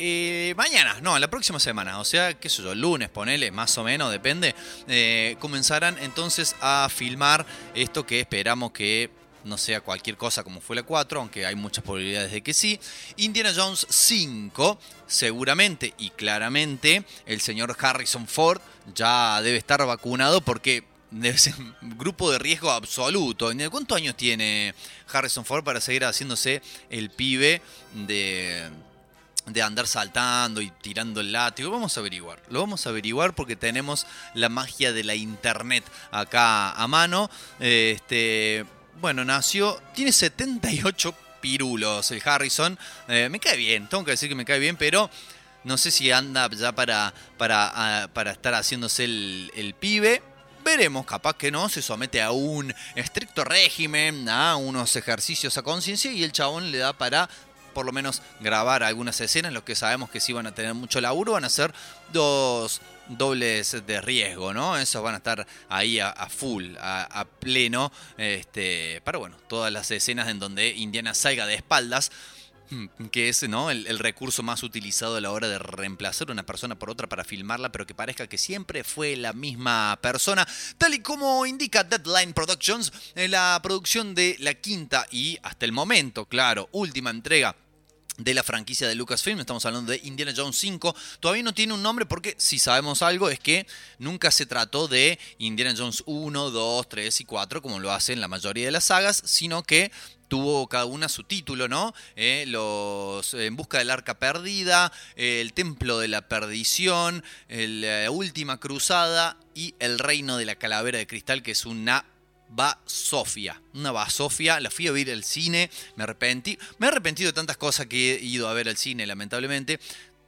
Eh, mañana, no, la próxima semana, o sea, qué sé yo, lunes, ponele, más o menos, depende, eh, comenzarán entonces a filmar esto que esperamos que no sea cualquier cosa como fue la 4, aunque hay muchas probabilidades de que sí. Indiana Jones 5, seguramente y claramente, el señor Harrison Ford ya debe estar vacunado porque debe ser un grupo de riesgo absoluto. ¿Cuántos años tiene Harrison Ford para seguir haciéndose el pibe de de andar saltando y tirando el látigo. Vamos a averiguar. Lo vamos a averiguar porque tenemos la magia de la internet acá a mano. Este, bueno, nació. Tiene 78 pirulos el Harrison. Eh, me cae bien, tengo que decir que me cae bien, pero. No sé si anda ya para, para, a- para estar haciéndose el, el pibe. Veremos, capaz que no, se somete a un estricto régimen, a unos ejercicios a conciencia y el chabón le da para por lo menos grabar algunas escenas, los que sabemos que sí van a tener mucho laburo, van a ser dos dobles de riesgo, ¿no? Esos van a estar ahí a, full, a, pleno, este, bueno, todas las escenas en donde Indiana salga de espaldas, que es ¿no? el, recurso más utilizado a la hora de reemplazar una persona por otra para filmarla, pero que parezca que siempre fue la misma persona, tal y como indica Deadline Productions, en la producción de la quinta y hasta el momento, claro, última entrega de la franquicia de Lucasfilm, estamos hablando de Indiana Jones 5, todavía no tiene un nombre porque si sabemos algo es que nunca se trató de Indiana Jones 1, 2, 3 y 4 como lo hacen la mayoría de las sagas, sino que tuvo cada una su título, ¿no? Eh, los En busca del arca perdida, eh, el templo de la perdición, el, la última cruzada y el reino de la calavera de cristal, que es una Basofia. Una Basofia. La fui a ver al cine. Me arrepentí. Me he arrepentido de tantas cosas que he ido a ver al cine, lamentablemente.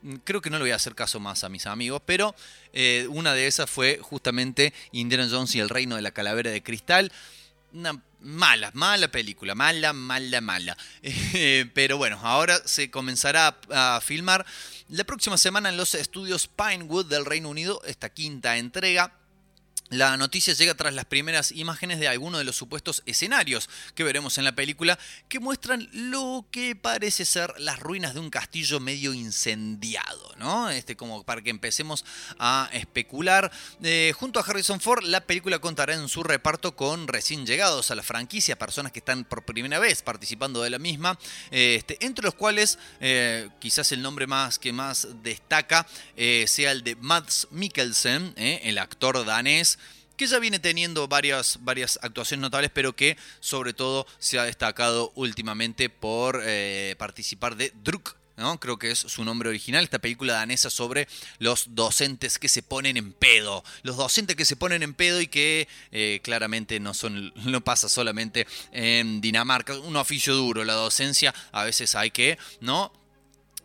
Mm, Creo que no le voy a hacer caso más a mis amigos, pero eh, una de esas fue justamente Indiana Jones y el Reino de la Calavera de Cristal. Una mala, mala película, mala, mala, mala. Eh, pero bueno, ahora se comenzará a, a filmar la próxima semana en los estudios Pinewood del Reino Unido, esta quinta entrega. La noticia llega tras las primeras imágenes de algunos de los supuestos escenarios que veremos en la película que muestran lo que parece ser las ruinas de un castillo medio incendiado, ¿no? Este, como para que empecemos a especular. Eh, junto a Harrison Ford, la película contará en su reparto con recién llegados a la franquicia, personas que están por primera vez participando de la misma, eh, este, entre los cuales eh, quizás el nombre más que más destaca sea el de Mads Mikkelsen, el actor danés que ya viene teniendo varias, varias actuaciones notables, pero que sobre todo se ha destacado últimamente por eh, participar de Druk. ¿no? Creo que es su nombre original, esta película danesa sobre los docentes que se ponen en pedo. Los docentes que se ponen en pedo y que eh, claramente no son, no pasa solamente en Dinamarca. Un oficio duro, la docencia, a veces hay que, ¿no?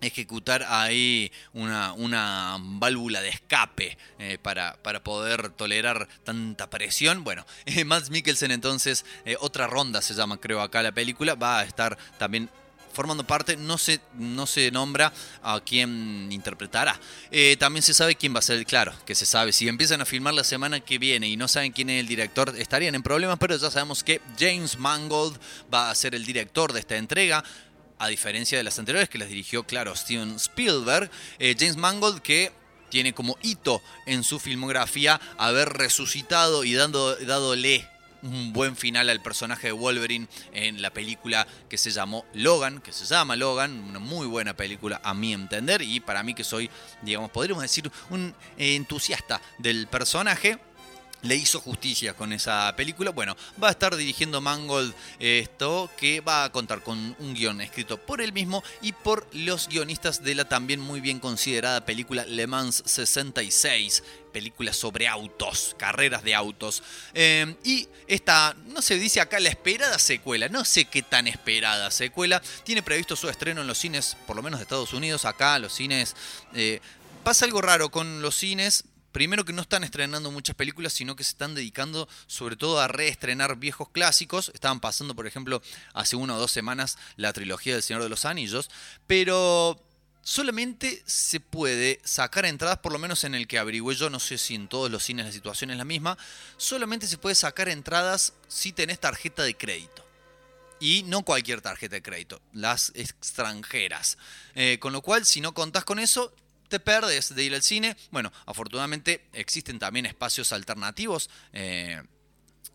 Ejecutar ahí una, una válvula de escape eh, para, para poder tolerar tanta presión. Bueno, eh, Mikkelsen entonces, eh, otra ronda se llama creo acá la película, va a estar también formando parte, no se, no se nombra a quién interpretará. Eh, también se sabe quién va a ser claro, que se sabe. Si empiezan a filmar la semana que viene y no saben quién es el director, estarían en problemas, pero ya sabemos que James Mangold va a ser el director de esta entrega a diferencia de las anteriores que las dirigió, claro, Steven Spielberg, eh, James Mangold que tiene como hito en su filmografía haber resucitado y dando, dadole un buen final al personaje de Wolverine en la película que se llamó Logan, que se llama Logan, una muy buena película a mi entender y para mí que soy, digamos, podríamos decir un entusiasta del personaje le hizo justicia con esa película. Bueno, va a estar dirigiendo Mangold esto, que va a contar con un guion escrito por él mismo y por los guionistas de la también muy bien considerada película Le Mans 66 película sobre autos, carreras de autos. Eh, y esta, no se dice acá la esperada secuela, no sé qué tan esperada secuela, tiene previsto su estreno en los cines, por lo menos de Estados Unidos, acá los cines... eh, pasa algo raro con los cines, primero que no están estrenando muchas películas, sino que se están dedicando sobre todo a reestrenar viejos clásicos. Estaban pasando, por ejemplo, hace una o dos semanas la trilogía del Señor de los Anillos, pero solamente se puede sacar entradas, por lo menos en el que averigüé yo, no sé si en todos los cines la situación es la misma, solamente se puede sacar entradas si tenés tarjeta de crédito. Y no cualquier tarjeta de crédito, las extranjeras. Eh, con lo cual, si no contás con eso, te perdes de ir al cine. Bueno, afortunadamente existen también espacios alternativos. eh,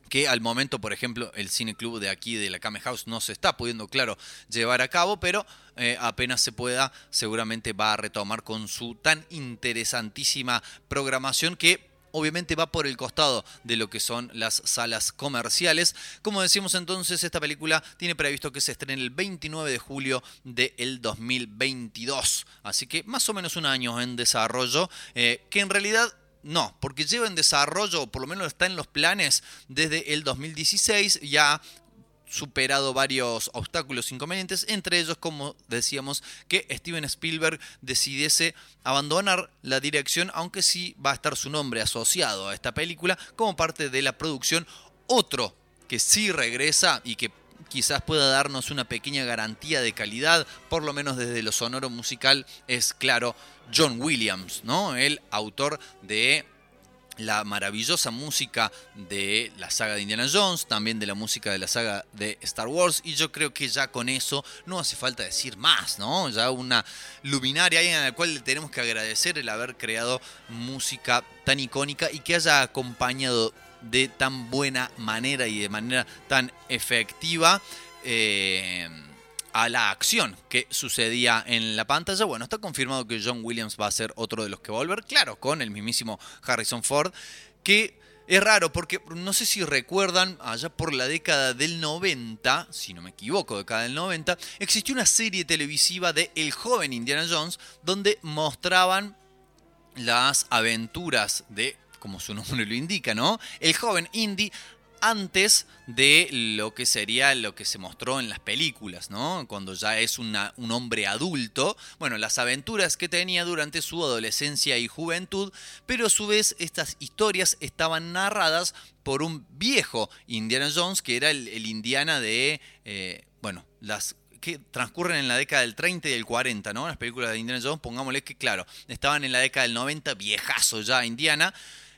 que al momento, por ejemplo, el cine club de aquí de la Came House no se está pudiendo, claro, llevar a cabo, pero eh, apenas se pueda, seguramente va a retomar con su tan interesantísima programación que obviamente va por el costado de lo que son las salas comerciales. Como decimos entonces, esta película tiene previsto que se estrene el 29 de julio del 2022. Así que más o menos un año en desarrollo, eh, que en realidad no, porque lleva en desarrollo, por lo menos está en los planes desde el 2016, ya superado varios obstáculos inconvenientes, entre ellos, como decíamos, que Steven Spielberg decidiese abandonar la dirección, aunque sí va a estar su nombre asociado a esta película como parte de la producción. Otro que sí regresa y que quizás pueda darnos una pequeña garantía de calidad, por lo menos desde lo sonoro musical, es claro John Williams, ¿no? El autor de la maravillosa música de la saga de Indiana Jones, también de la música de la saga de Star Wars, y yo creo que ya con eso no hace falta decir más, ¿no? Ya una luminaria en la cual le tenemos que agradecer el haber creado música tan icónica y que haya acompañado de tan buena manera y de manera tan efectiva. eh, a la acción que sucedía en la pantalla. Bueno, está confirmado que John Williams va a ser otro de los que va a volver, claro, con el mismísimo Harrison Ford, que es raro porque no sé si recuerdan, allá por la década del 90, si no me equivoco, década del 90, existió una serie televisiva de El joven Indiana Jones donde mostraban las aventuras de, como su nombre lo indica, ¿no? El joven Indy antes de lo que sería lo que se mostró en las películas, ¿no? Cuando ya es un hombre adulto. Bueno, las aventuras que tenía durante su adolescencia y juventud, pero a su vez estas historias estaban narradas por un viejo Indiana Jones, que era el, el Indiana de, eh, bueno, las que transcurren en la década del 30 y del 40, ¿no? Las películas de Indiana Jones, pongámosle que, claro, estaban en la década del 90, viejazo ya Indiana.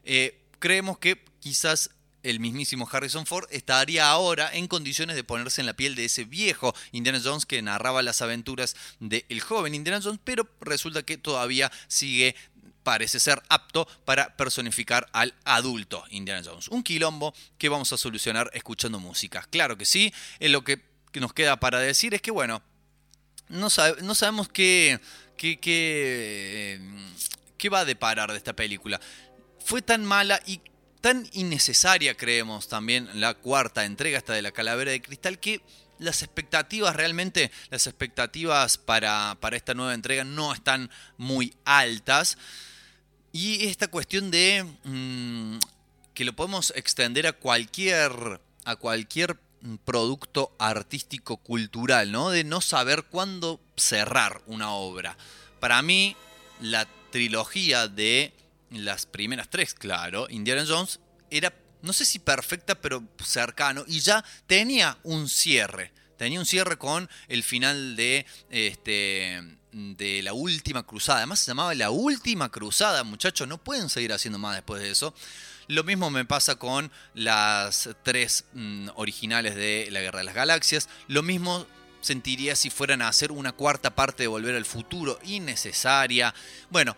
Eh, creemos que quizás el mismísimo Harrison Ford estaría ahora en condiciones de ponerse en la piel de ese viejo Indiana Jones que narraba las aventuras del joven Indiana Jones, pero resulta que todavía sigue parece ser apto para personificar al adulto Indiana Jones. Un quilombo que vamos a solucionar escuchando música. Claro que sí, lo que nos queda para decir es que, bueno, no, sabe- no sabemos qué, qué, qué, qué va a deparar de esta película. Fue tan mala y tan innecesaria, creemos también, la cuarta entrega esta de la Calavera de Cristal, que las expectativas realmente, las expectativas para, para esta nueva entrega no están muy altas. Y esta cuestión de mm, que lo podemos extender a cualquier, a cualquier producto artístico cultural, ¿no? De no saber cuándo cerrar una obra. Para mí, la trilogía de las primeras tres, claro, Indiana Jones, era, no sé si perfecta, pero cercano, y ya tenía un cierre. Tenía un cierre con el final de, este, de la última cruzada. Además se llamaba la última cruzada, muchachos. No pueden seguir haciendo más después de eso. Lo mismo me pasa con las tres mm, originales de la Guerra de las Galaxias. Lo mismo sentiría si fueran a hacer una cuarta parte de Volver al Futuro. Innecesaria. Bueno,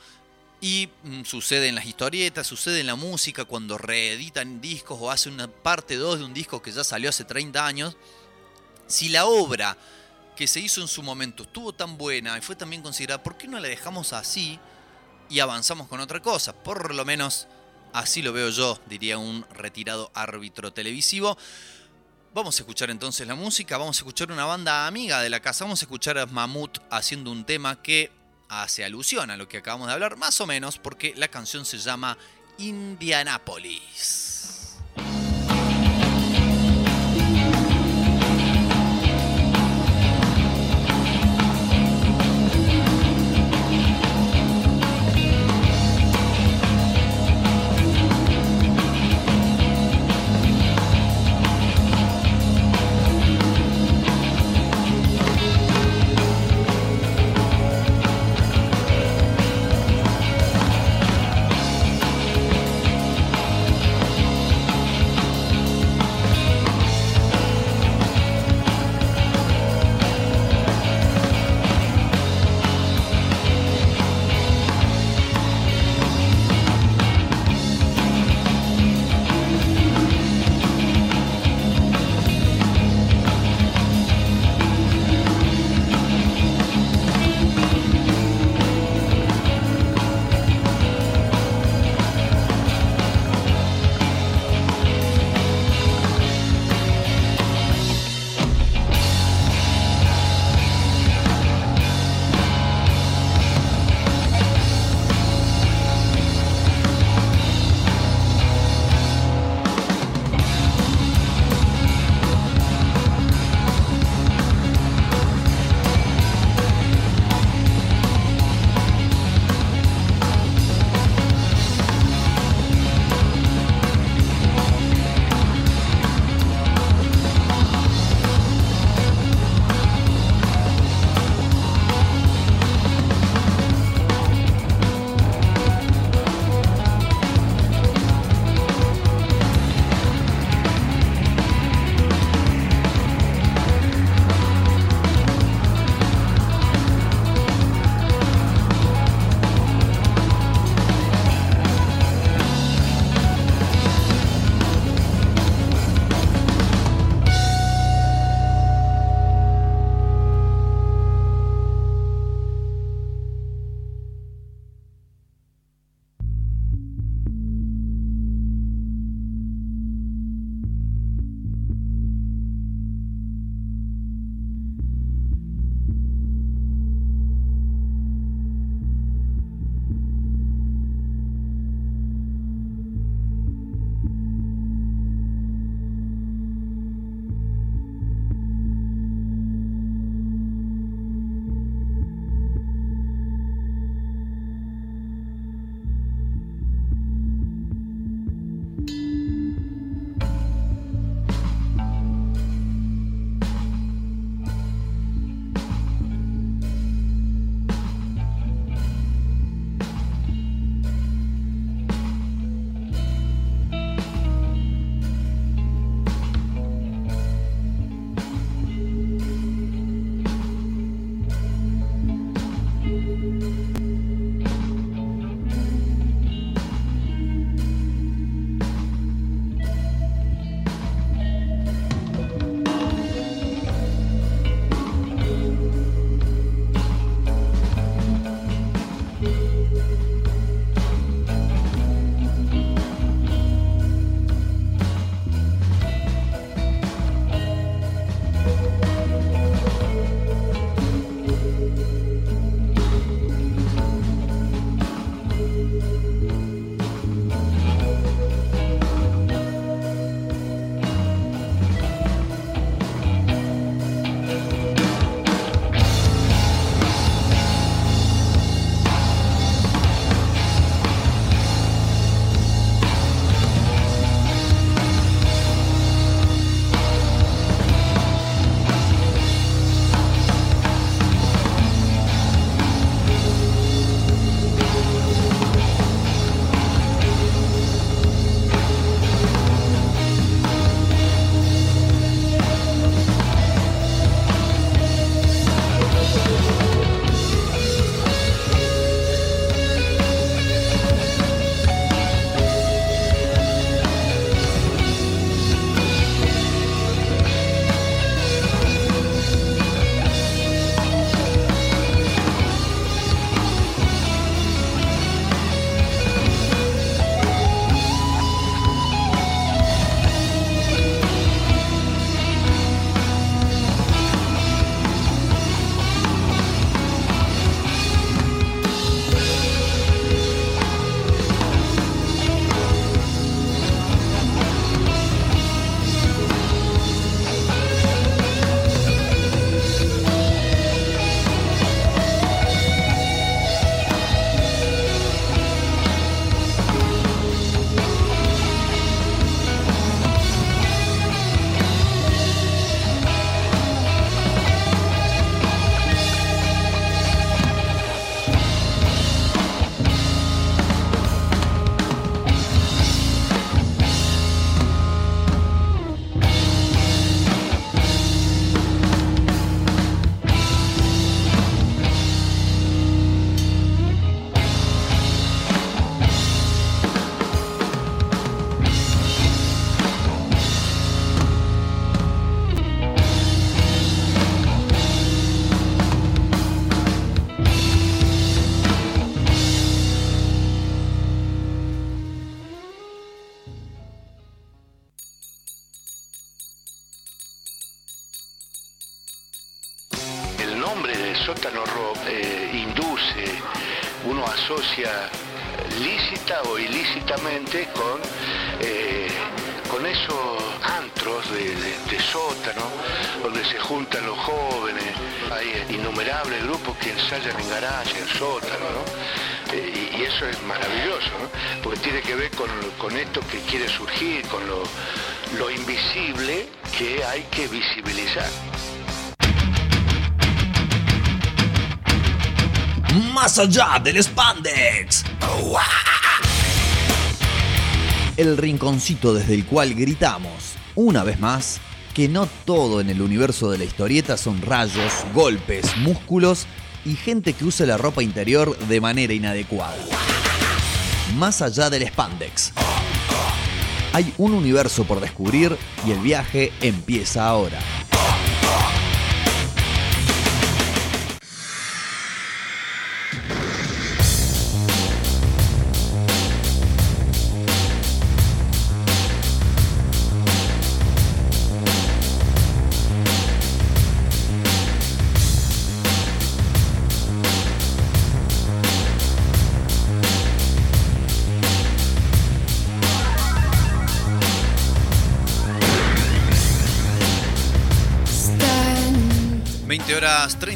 Y mm, sucede en las historietas, sucede en la música, cuando reeditan discos o hacen una parte 2 de un disco que ya salió hace 30 años. Si la obra que se hizo en su momento estuvo tan buena y fue tan bien considerada, ¿por qué no la dejamos así y avanzamos con otra cosa? Por lo menos así lo veo yo, diría un retirado árbitro televisivo. Vamos a escuchar entonces la música, vamos a escuchar una banda amiga de la casa, vamos a escuchar a Mamut haciendo un tema que hace alusión a lo que acabamos de hablar, más o menos, porque la canción se llama Indianapolis. Allá del spandex. El rinconcito desde el cual gritamos, una vez más, que no todo en el universo de la historieta son rayos, golpes, músculos y gente que usa la ropa interior de manera inadecuada. Más allá del spandex. Hay un universo por descubrir y el viaje empieza ahora.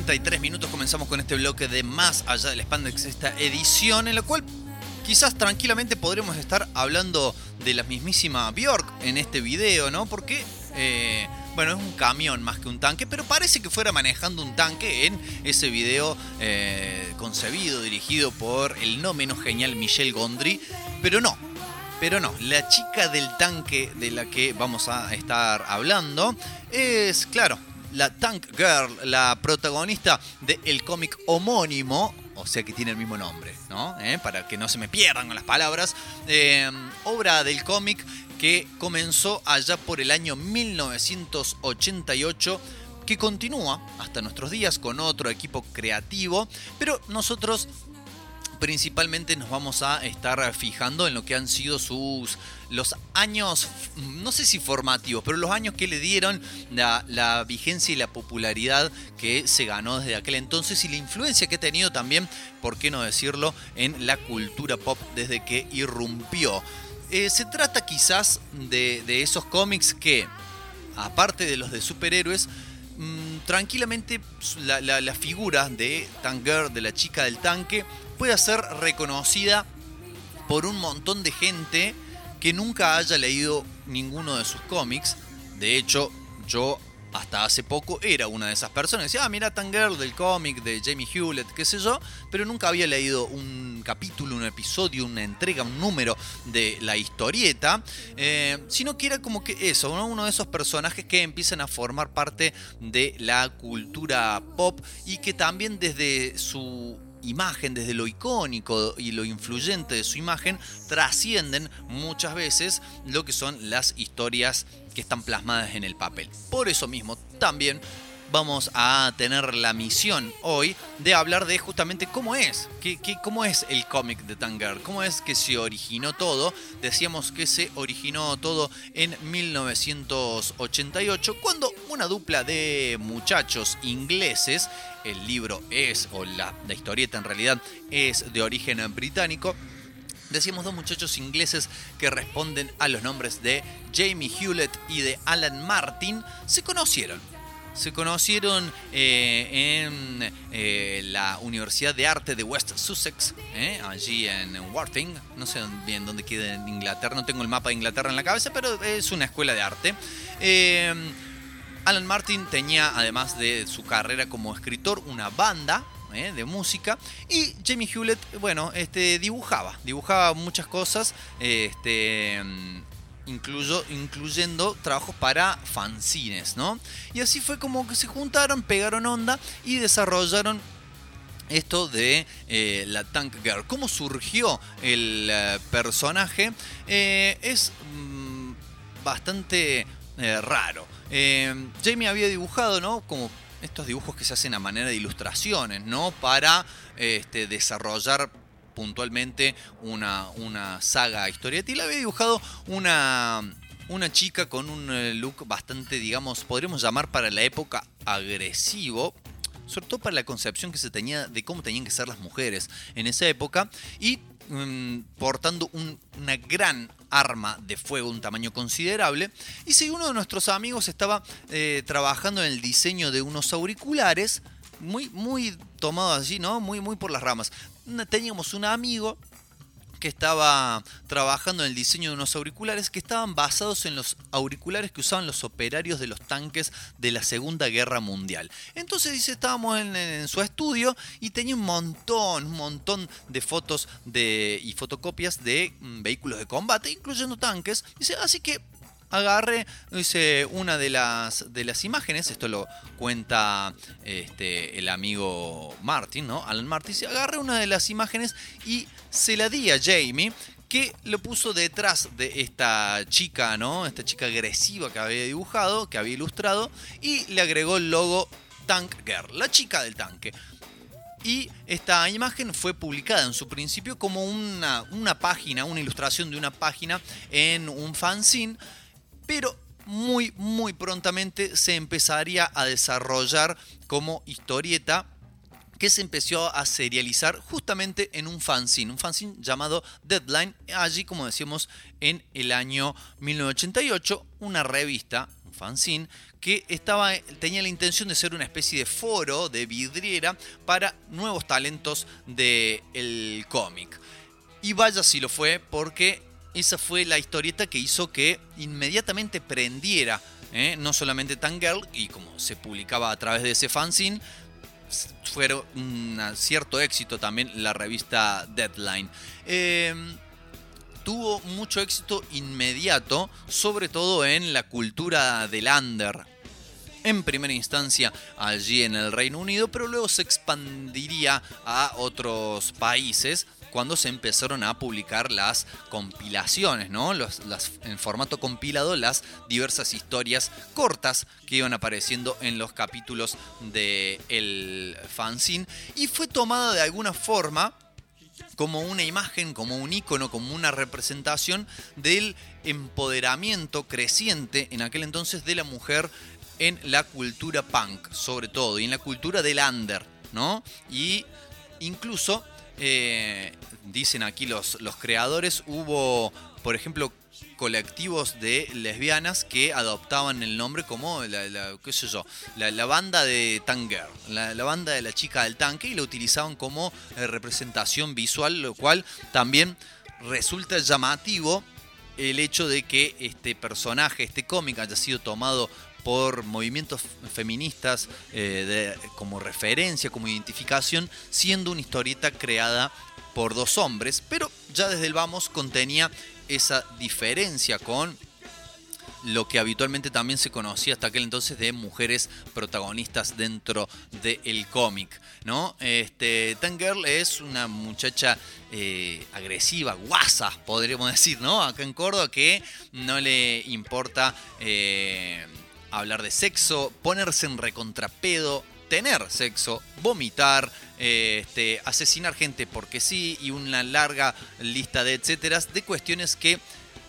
33 minutos comenzamos con este bloque de Más allá del Spandex, esta edición en la cual quizás tranquilamente podremos estar hablando de la mismísima Bjork en este video, ¿no? Porque, eh, bueno, es un camión más que un tanque, pero parece que fuera manejando un tanque en ese video eh, concebido, dirigido por el no menos genial Michel Gondry, pero no, pero no, la chica del tanque de la que vamos a estar hablando es, claro, la Tank Girl, la protagonista del cómic homónimo, o sea que tiene el mismo nombre, ¿no? ¿Eh? Para que no se me pierdan con las palabras. Eh, obra del cómic que comenzó allá por el año 1988 que continúa hasta nuestros días con otro equipo creativo, pero nosotros principalmente nos vamos a estar fijando en lo que han sido sus los años, no sé si formativos, pero los años que le dieron la, vigencia y la popularidad que se ganó desde aquel entonces y la influencia que ha tenido también, por qué no decirlo, en la cultura pop desde que irrumpió. Eh, se trata quizás de, esos cómics que, aparte de los de superhéroes, mm, tranquilamente la, la- figura de Tank Girl, de la chica del tanque, puede ser reconocida por un montón de gente que nunca haya leído ninguno de sus cómics. De hecho, yo hasta hace poco era una de esas personas. Decía, ah, mira Tank Girl del cómic de Jamie Hewlett, qué sé yo, pero nunca había leído un capítulo, un episodio, una entrega, un número de la historieta, eh, sino que era como que eso, ¿no? uno de esos personajes que empiezan a formar parte de la cultura pop y que también desde su imagen, desde lo icónico y lo influyente de su imagen, trascienden muchas veces lo que son las historias que están plasmadas en el papel. Por eso mismo, también vamos a tener la misión hoy de hablar de justamente cómo es, qué, cómo es el cómic de Tanger, cómo es que se originó todo. Decíamos que se originó todo en 1988, cuando una dupla de muchachos ingleses, el libro es, o la, la historieta en realidad, es de origen británico, Decíamos dos muchachos ingleses que responden a los nombres de Jamie Hewlett y de Alan Martin, se conocieron. Se conocieron eh, en eh, la Universidad de Arte de West Sussex, eh, allí en Worthing. No sé bien dónde queda en Inglaterra, no tengo el mapa de Inglaterra en la cabeza, pero es una escuela de arte. Eh, Alan Martin tenía, además de su carrera como escritor, una banda ¿eh? de música. Y Jamie Hewlett, bueno, este, dibujaba, dibujaba muchas cosas, este, incluyo- incluyendo trabajos para fanzines, ¿no? Y así fue como que se juntaron, pegaron onda y desarrollaron esto de eh, la Tank Girl. ¿Cómo surgió el eh, personaje? Eh, es mm, bastante raro. Jamie había dibujado, ¿no? Como estos dibujos que se hacen a manera de ilustraciones, ¿no? Para este, desarrollar puntualmente una, una saga le había dibujado una, una chica con un eh, look bastante, digamos, podríamos llamar para la época agresivo. sobre todo para la concepción que se tenía de cómo tenían que ser las mujeres en esa época y mm, portando un- una gran arma de fuego, un tamaño considerable. Y si uno de nuestros amigos estaba eh, trabajando en el diseño de unos auriculares, muy, muy tomado allí, ¿no? Muy, muy por las ramas. Teníamos un amigo que estaba trabajando en el diseño de unos auriculares que estaban basados en los auriculares que usaban los operarios de los tanques de la Segunda Guerra Mundial. Entonces dice, estábamos en, en su estudio y tenía un montón, un montón de fotos de, y fotocopias de mm, vehículos de combate, incluyendo tanques. Dice, así que agarré una de las, de las imágenes, esto lo cuenta este, el amigo Martin, ¿no? Alan Martin, dice, agarré una de las imágenes y se la di a Jamie, que lo puso detrás de esta chica, ¿no? Esta chica agresiva que había dibujado, que había ilustrado, y le agregó el logo Tank Girl, la chica del tanque. Y esta imagen fue publicada en su principio como una, una página, una ilustración de una página en un fanzine, pero muy, muy prontamente se empezaría a desarrollar como historieta que se empezó a serializar justamente en un fanzine, un fanzine llamado Deadline, allí como decíamos en el año 1988, una revista, un fanzine, que estaba, tenía la intención de ser una especie de foro, de vidriera, para nuevos talentos del cómic. Y vaya si lo fue, porque esa fue la historieta que hizo que inmediatamente prendiera, ¿eh? no solamente Tangirl, y como se publicaba a través de ese fanzine, fue un cierto éxito también la revista Deadline. Eh, tuvo mucho éxito inmediato, sobre todo en la cultura del under. En primera instancia allí en el Reino Unido, pero luego se expandiría a otros países cuando se empezaron a publicar las compilaciones, ¿no? En formato compilado, las diversas historias cortas que iban apareciendo en los capítulos del el fanzine. Y fue tomada de alguna forma como una imagen, como un icono, como una representación del empoderamiento creciente en aquel entonces de la mujer en la cultura punk, sobre todo, y en la cultura del under, ¿no? Y incluso, eh, dicen aquí los, los creadores, hubo, por ejemplo, colectivos de lesbianas que adoptaban el nombre como la, la- qué sé yo, la, banda de Tanger, la, la banda de la chica del tanque y lo utilizaban como eh, representación visual, lo cual también resulta llamativo el hecho de que este personaje, este cómic haya sido tomado por movimientos feministas eh, de- como referencia, como identificación, siendo una historieta creada por dos hombres, pero ya desde el vamos contenía esa diferencia con lo que habitualmente también se conocía hasta aquel entonces de mujeres protagonistas dentro del cómic, ¿no? Este, Tangirl es una muchacha eh, agresiva, guasa, podríamos decir, ¿no? Acá en Córdoba que no le importa eh, hablar de sexo, ponerse en recontrapedo, tener sexo, vomitar, eh, este, asesinar gente porque sí y una larga lista de etcéteras de cuestiones que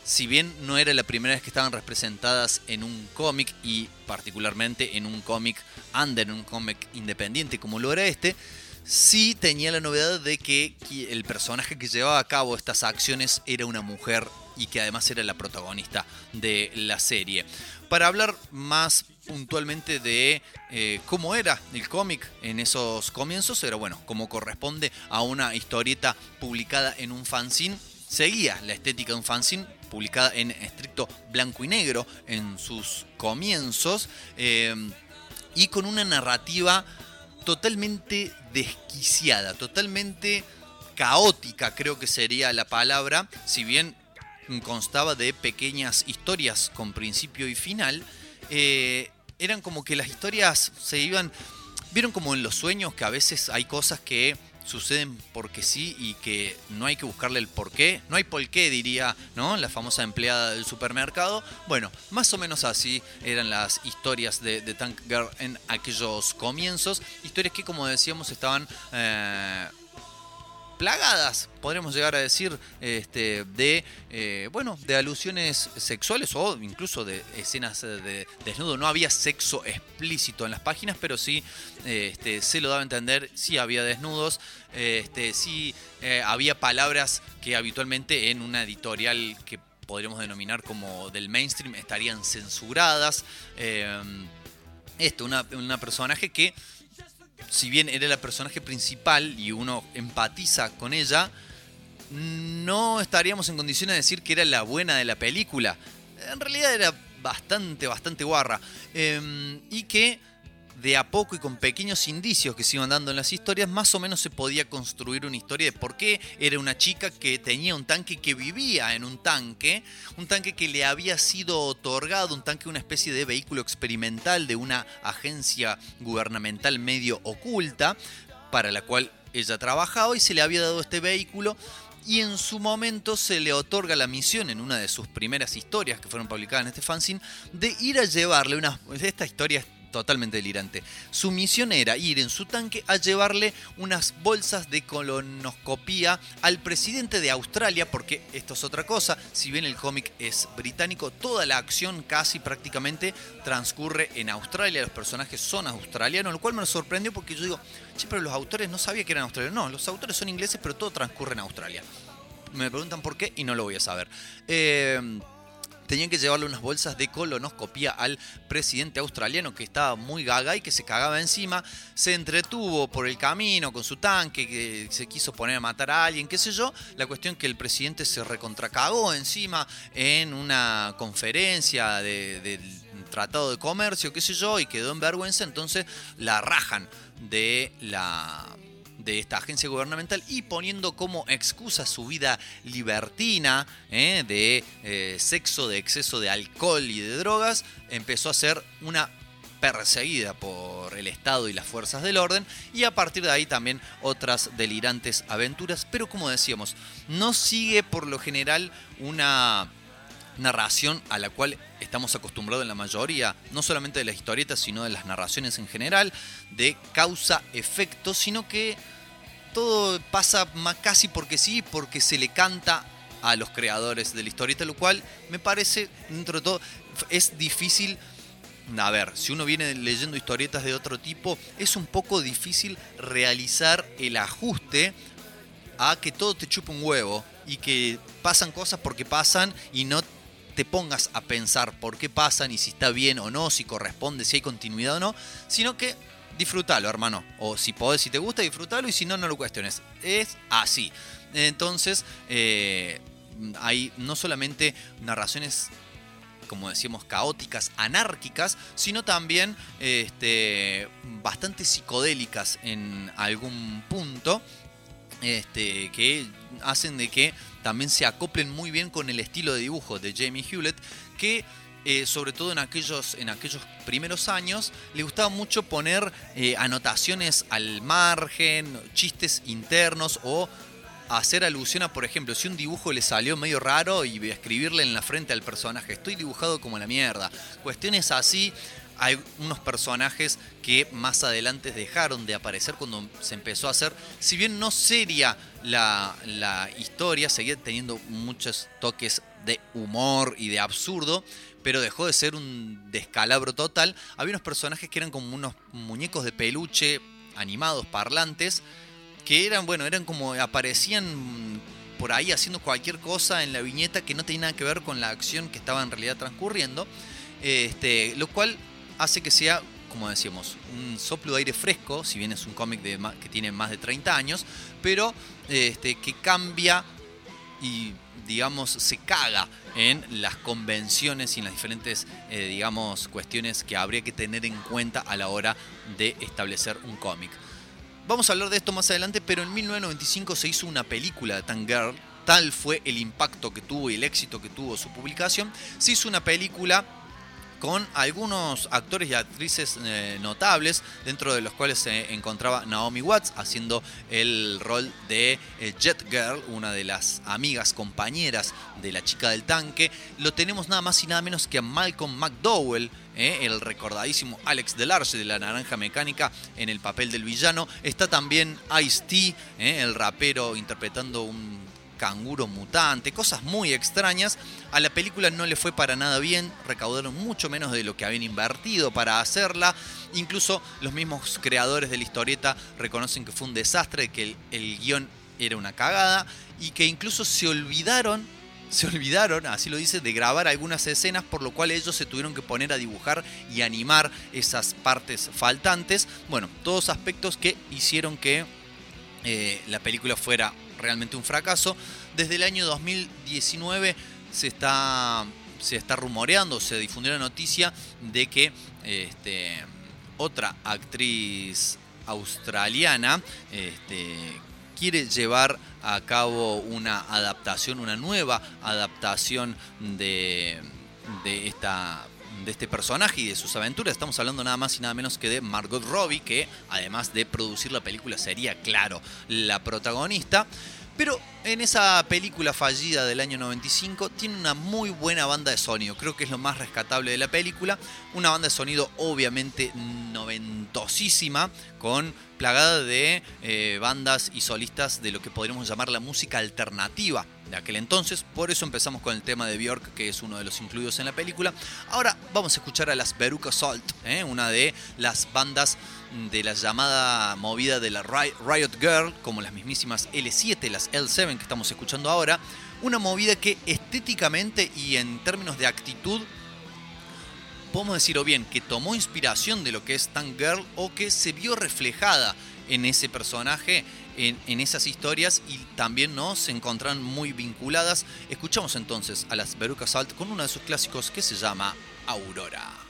si bien no era la primera vez que estaban representadas en un cómic y particularmente en un cómic under, en un cómic independiente como lo era este, sí tenía la novedad de que el personaje que llevaba a cabo estas acciones era una mujer y que además era la protagonista de la serie. Para hablar más puntualmente de eh, cómo era el cómic en esos comienzos, era bueno, como corresponde a una historieta publicada en un fanzine, seguía la estética de un fanzine publicada en estricto blanco y negro en sus comienzos eh, y con una narrativa totalmente desquiciada, totalmente caótica creo que sería la palabra, si bien constaba de pequeñas historias con principio y final, eh, eran como que las historias se iban, vieron como en los sueños que a veces hay cosas que suceden porque sí y que no hay que buscarle el por qué, no hay por qué diría, ¿no? La famosa empleada del supermercado. Bueno, más o menos así eran las historias de, de Tank Girl en aquellos comienzos, historias que como decíamos estaban eh, plagadas, podríamos llegar a decir, este, de, eh, bueno, de alusiones sexuales o incluso de escenas de desnudo. No había sexo explícito en las páginas, pero sí este, se lo daba a entender, sí había desnudos, este, sí eh, había palabras que habitualmente en una editorial que podríamos denominar como del mainstream estarían censuradas. Eh, esto, una personaje que si bien era la personaje principal y uno empatiza con ella, no estaríamos en condiciones de decir que era la buena de la película. En realidad era bastante, bastante guarra. Em, y que de a poco y con pequeños indicios que se iban dando en las historias, más o menos se podía construir una historia de por qué era una chica que tenía un tanque que vivía en un tanque, un tanque que le había sido otorgado, un tanque, una especie de vehículo experimental de una agencia gubernamental medio oculta, para la cual ella trabajaba y se le había dado este vehículo y en su momento se le otorga la misión en una de sus primeras historias que fueron publicadas en este fanzine de ir a llevarle una esta historia totalmente delirante. Su misión era ir en su tanque a llevarle unas bolsas de colonoscopía al presidente de Australia, porque esto es otra cosa, si bien el cómic es británico, toda la acción casi prácticamente transcurre en Australia, los personajes son australianos, lo cual me sorprendió porque yo digo, che, pero los autores no sabía que eran australianos, no, los autores son ingleses, pero todo transcurre en Australia. Me preguntan por qué y no lo voy a saber. Eh, tenían que llevarle unas bolsas de colonoscopía al presidente australiano que estaba muy gaga y que se cagaba encima. Se entretuvo por el camino con su tanque, que se quiso poner a matar a alguien, qué sé yo. La cuestión que el presidente se recontracagó encima en una conferencia del Tratado de Comercio, qué sé yo, y quedó en vergüenza, entonces la rajan de la de esta agencia gubernamental y poniendo como excusa su vida libertina ¿eh? de eh, sexo, de exceso de alcohol y de drogas, empezó a ser una perseguida por el Estado y las fuerzas del orden y a partir de ahí también otras delirantes aventuras, pero como decíamos, no sigue por lo general una narración a la cual estamos acostumbrados en la mayoría, no solamente de las historietas, sino de las narraciones en general, de causa-efecto, sino que todo pasa casi porque sí, porque se le canta a los creadores de la historieta, lo cual me parece, dentro de todo, es difícil. A ver, si uno viene leyendo historietas de otro tipo, es un poco difícil realizar el ajuste a que todo te chupe un huevo y que pasan cosas porque pasan y no te pongas a pensar por qué pasan y si está bien o no, si corresponde, si hay continuidad o no, sino que disfrútalo, hermano. O si podés, si te gusta, disfrútalo y si no, no lo cuestiones. Es así. Entonces, eh, hay no solamente narraciones como decíamos, caóticas, anárquicas, sino también este, bastante psicodélicas en algún punto, este, que hacen de que también se acoplen muy bien con el estilo de dibujo de Jamie Hewlett, que eh, sobre todo en aquellos, en aquellos primeros años, le gustaba mucho poner eh, anotaciones al margen, chistes internos o hacer alusión a, por ejemplo, si un dibujo le salió medio raro y escribirle en la frente al personaje, estoy dibujado como la mierda. Cuestiones así, hay unos personajes que más adelante dejaron de aparecer cuando se empezó a hacer, si bien no seria la, la historia, seguía teniendo muchos toques de humor y de absurdo, pero dejó de ser un descalabro total. Había unos personajes que eran como unos muñecos de peluche animados, parlantes, que eran, bueno, eran como aparecían por ahí haciendo cualquier cosa en la viñeta que no tenía nada que ver con la acción que estaba en realidad transcurriendo. Este, lo cual hace que sea, como decíamos, un soplo de aire fresco, si bien es un cómic que tiene más de 30 años, pero este, que cambia y digamos, se caga en las convenciones y en las diferentes, eh, digamos, cuestiones que habría que tener en cuenta a la hora de establecer un cómic. Vamos a hablar de esto más adelante, pero en 1995 se hizo una película de Tangirl, tal fue el impacto que tuvo y el éxito que tuvo su publicación, se hizo una película con algunos actores y actrices eh, notables, dentro de los cuales se encontraba Naomi Watts haciendo el rol de eh, Jet Girl, una de las amigas compañeras de la chica del tanque. Lo tenemos nada más y nada menos que a Malcolm McDowell, eh, el recordadísimo Alex Delarge de la Naranja Mecánica en el papel del villano. Está también Ice-T, eh, el rapero interpretando un canguro mutante, cosas muy extrañas. A la película no le fue para nada bien, recaudaron mucho menos de lo que habían invertido para hacerla. Incluso los mismos creadores de la historieta reconocen que fue un desastre, que el, el guion era una cagada y que incluso se olvidaron se olvidaron, así lo dice, de grabar algunas escenas, por lo cual ellos se tuvieron que poner a dibujar y animar esas partes faltantes. Bueno, todos aspectos que hicieron que eh, la película fuera realmente un fracaso. Desde el año 2019 se está, se está rumoreando, se difundió la noticia de que este, otra actriz australiana este, quiere llevar a cabo una adaptación, una nueva adaptación de, de esta de este personaje y de sus aventuras. Estamos hablando nada más y nada menos que de Margot Robbie, que además de producir la película sería, claro, la protagonista. Pero en esa película fallida del año 95 tiene una muy buena banda de sonido. Creo que es lo más rescatable de la película. Una banda de sonido obviamente noventosísima, con plagada de eh, bandas y solistas de lo que podríamos llamar la música alternativa de aquel entonces. Por eso empezamos con el tema de Björk, que es uno de los incluidos en la película. Ahora vamos a escuchar a las Veruca Salt, ¿eh? una de las bandas de la llamada movida de la Riot Girl, como las mismísimas L7, las L7 que estamos escuchando ahora. Una movida que estéticamente y en términos de actitud podemos decir o bien que tomó inspiración de lo que es Tank Girl o que se vio reflejada en ese personaje, en, en, esas historias y también ¿no? se encontraron muy vinculadas. Escuchamos entonces a las Veruca Salt con uno de sus clásicos que se llama Aurora.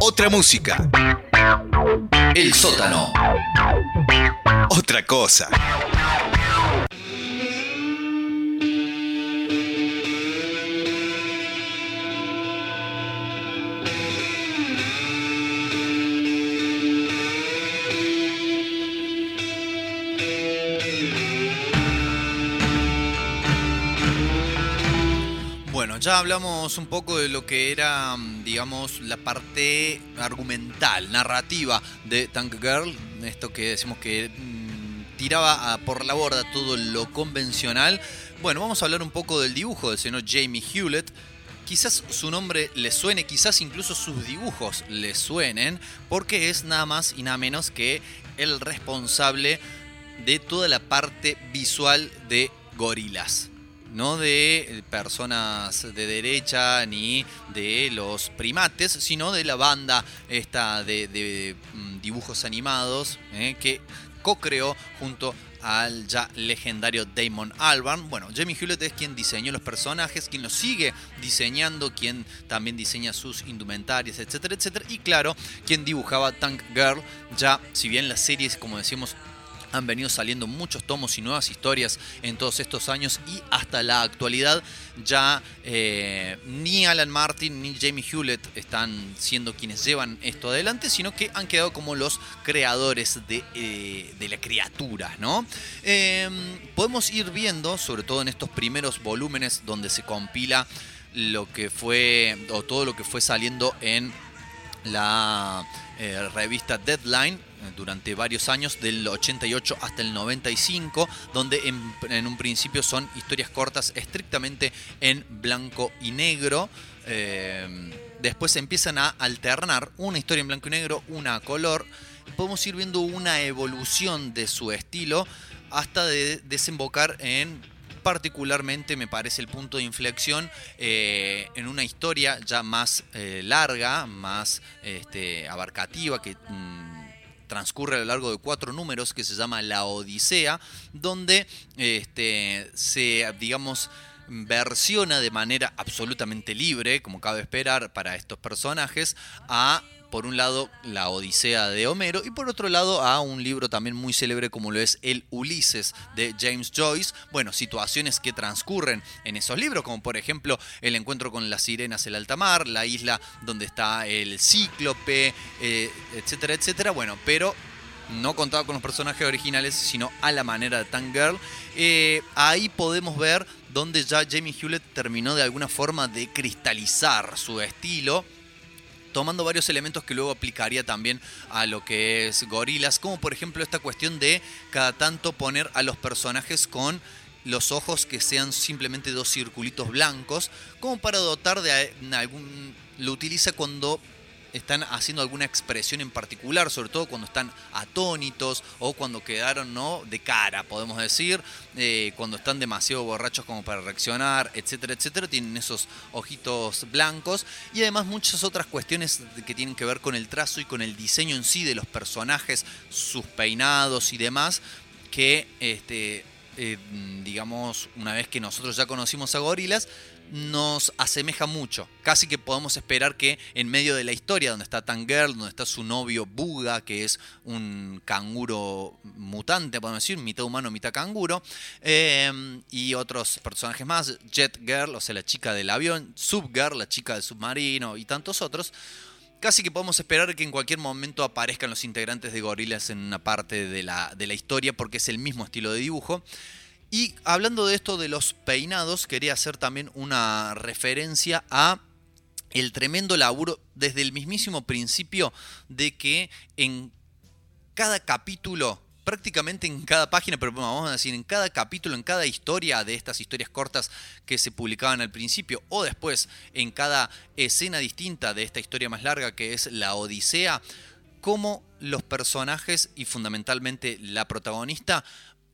Otra música. El sótano. Otra cosa. Hablamos un poco de lo que era, mm, digamos, la parte argumental, narrativa de Tank Girl. Esto que decimos que mm, tiraba por la borda todo lo convencional. Bueno, vamos a hablar un poco del dibujo del señor Jamie Hewlett. Quizás su nombre le suene, quizás incluso sus dibujos le suenen, porque es nada más y nada menos que el responsable de toda la parte visual de Gorilas. No de personas de derecha ni de los primates, sino de la banda esta de, mm, dibujos animados eh, que co-creó junto al ya legendario Damon Albarn. Bueno, Jamie Hewlett es quien diseñó los personajes, quien los sigue diseñando, quien también diseña sus indumentarias, etcétera, etcétera. Y claro, quien dibujaba Tank Girl, ya si bien las series, como decíamos, han venido saliendo muchos tomos y nuevas historias en todos estos años y hasta la actualidad ya eh, ni Alan Martin ni Jamie Hewlett están siendo quienes llevan esto adelante, sino que han quedado como los creadores de, eh, de la criatura, ¿no? Eh, podemos ir viendo, sobre todo en estos primeros volúmenes donde se compila lo que fue, o todo lo que fue saliendo en la eh, revista Deadline eh, durante varios años, del 88 hasta el 95, donde en, un principio son historias cortas estrictamente en blanco y negro. Eh, después empiezan a alternar una historia en blanco y negro, una a color. Podemos ir viendo una evolución de su estilo hasta de desembocar en particularmente me parece el punto de inflexión eh, en una historia ya más eh, larga, más este, abarcativa, que mm, transcurre a lo largo de cuatro números, que se llama La Odisea, donde este, se, digamos, versiona de manera absolutamente libre, como cabe esperar para estos personajes, a por un lado la Odisea de Homero y por otro lado a un libro también muy célebre como lo es el Ulises de James Joyce. Bueno, situaciones que transcurren en esos libros, como por ejemplo el encuentro con las sirenas en el alta mar, la isla donde está el cíclope, eh, etcétera, etcétera. Bueno, pero no contaba con los personajes originales, sino a la manera de Tank Girl. Eh, ahí podemos ver donde ya Jamie Hewlett terminó de alguna forma de cristalizar su estilo tomando varios elementos que luego aplicaría también a lo que es gorilas, como por ejemplo esta cuestión de cada tanto poner a los personajes con los ojos que sean simplemente dos circulitos blancos, como para dotar de algún... Lo utiliza cuando están haciendo alguna expresión en particular, sobre todo cuando están atónitos o cuando quedaron ¿no? de cara, podemos decir, eh, cuando están demasiado borrachos como para reaccionar, etcétera, etcétera, tienen esos ojitos blancos y además muchas otras cuestiones que tienen que ver con el trazo y con el diseño en sí de los personajes, sus peinados y demás, que este, eh, digamos, una vez que nosotros ya conocimos a Gorilas, nos asemeja mucho. Casi que podemos esperar que en medio de la historia, donde está Tangirl, donde está su novio Buga, que es un canguro mutante, podemos decir, mitad humano, mitad canguro, eh, y otros personajes más, Jet Girl, o sea, la chica del avión, Subgirl, la chica del submarino, y tantos otros. Casi que podemos esperar que en cualquier momento aparezcan los integrantes de Gorilas en una parte de la, de la historia, porque es el mismo estilo de dibujo. Y hablando de esto de los peinados, quería hacer también una referencia a el tremendo laburo desde el mismísimo principio de que en cada capítulo, prácticamente en cada página, pero vamos a decir en cada capítulo, en cada historia de estas historias cortas que se publicaban al principio o después en cada escena distinta de esta historia más larga que es la Odisea, cómo los personajes y fundamentalmente la protagonista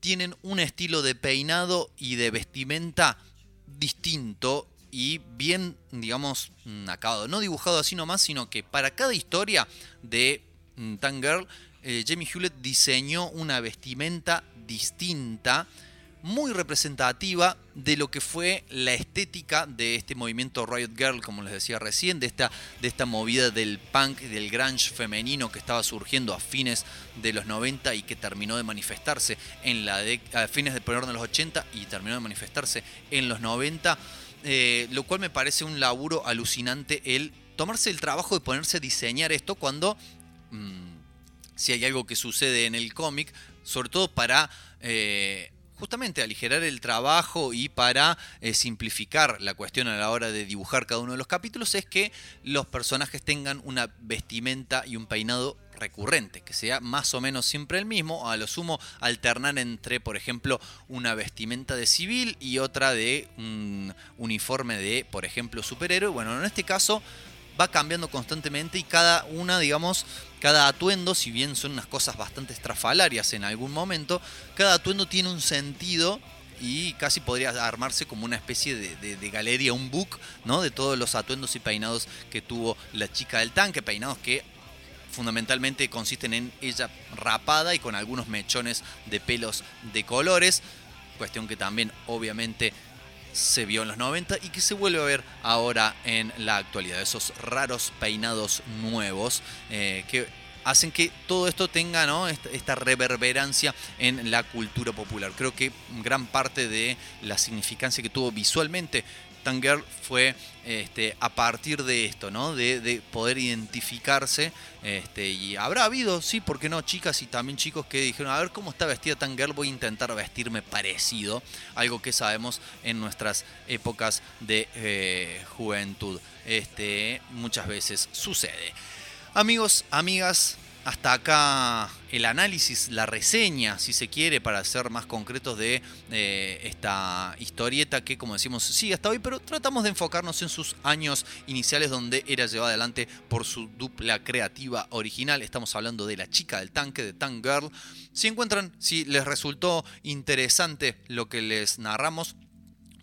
tienen un estilo de peinado y de vestimenta distinto y bien, digamos, acabado. No dibujado así nomás, sino que para cada historia de Tangirl, eh, Jamie Hewlett diseñó una vestimenta distinta muy representativa de lo que fue la estética de este movimiento Riot Girl, como les decía recién, de esta, de esta movida del punk del grunge femenino que estaba surgiendo a fines de los 90 y que terminó de manifestarse en la de, a fines de los 80 y terminó de manifestarse en los 90, eh, lo cual me parece un laburo alucinante el tomarse el trabajo de ponerse a diseñar esto cuando, mm, si hay algo que sucede en el cómic, sobre todo para... eh, justamente aligerar el trabajo y para eh, simplificar la cuestión a la hora de dibujar cada uno de los capítulos es que los personajes tengan una vestimenta y un peinado recurrente, que sea más o menos siempre el mismo, a lo sumo alternar entre, por ejemplo, una vestimenta de civil y otra de un uniforme de, por ejemplo, superhéroe. Bueno, en este caso va cambiando constantemente y cada una, digamos, cada atuendo, si bien son unas cosas bastante estrafalarias en algún momento, cada atuendo tiene un sentido y casi podría armarse como una especie de, de- galería, un book, ¿no? De todos los atuendos y peinados que tuvo la chica del tanque, peinados que fundamentalmente consisten en ella rapada y con algunos mechones de pelos de colores, cuestión que también obviamente se vio en los 90 y que se vuelve a ver ahora en la actualidad. Esos raros peinados nuevos eh, que hacen que todo esto tenga esta reverberancia en la cultura popular. Creo que gran parte de la significancia que tuvo visualmente Tangirl fue este, a partir de esto, ¿no? De, de poder identificarse. Este, y habrá habido, sí, ¿por qué no? Chicas y también chicos que dijeron, a ver cómo está vestida Tangirl, voy a intentar vestirme parecido. Algo que sabemos en nuestras épocas de eh, juventud. Este, muchas veces sucede. Amigos, amigas, hasta acá el análisis, la reseña, si se quiere, para ser más concretos de eh, esta historieta que, como decimos, sigue hasta hoy, pero tratamos de enfocarnos en sus años iniciales donde era llevada adelante por su dupla creativa original. Estamos hablando de la chica del tanque, de Tank Girl. Si encuentran, si les resultó interesante lo que les narramos,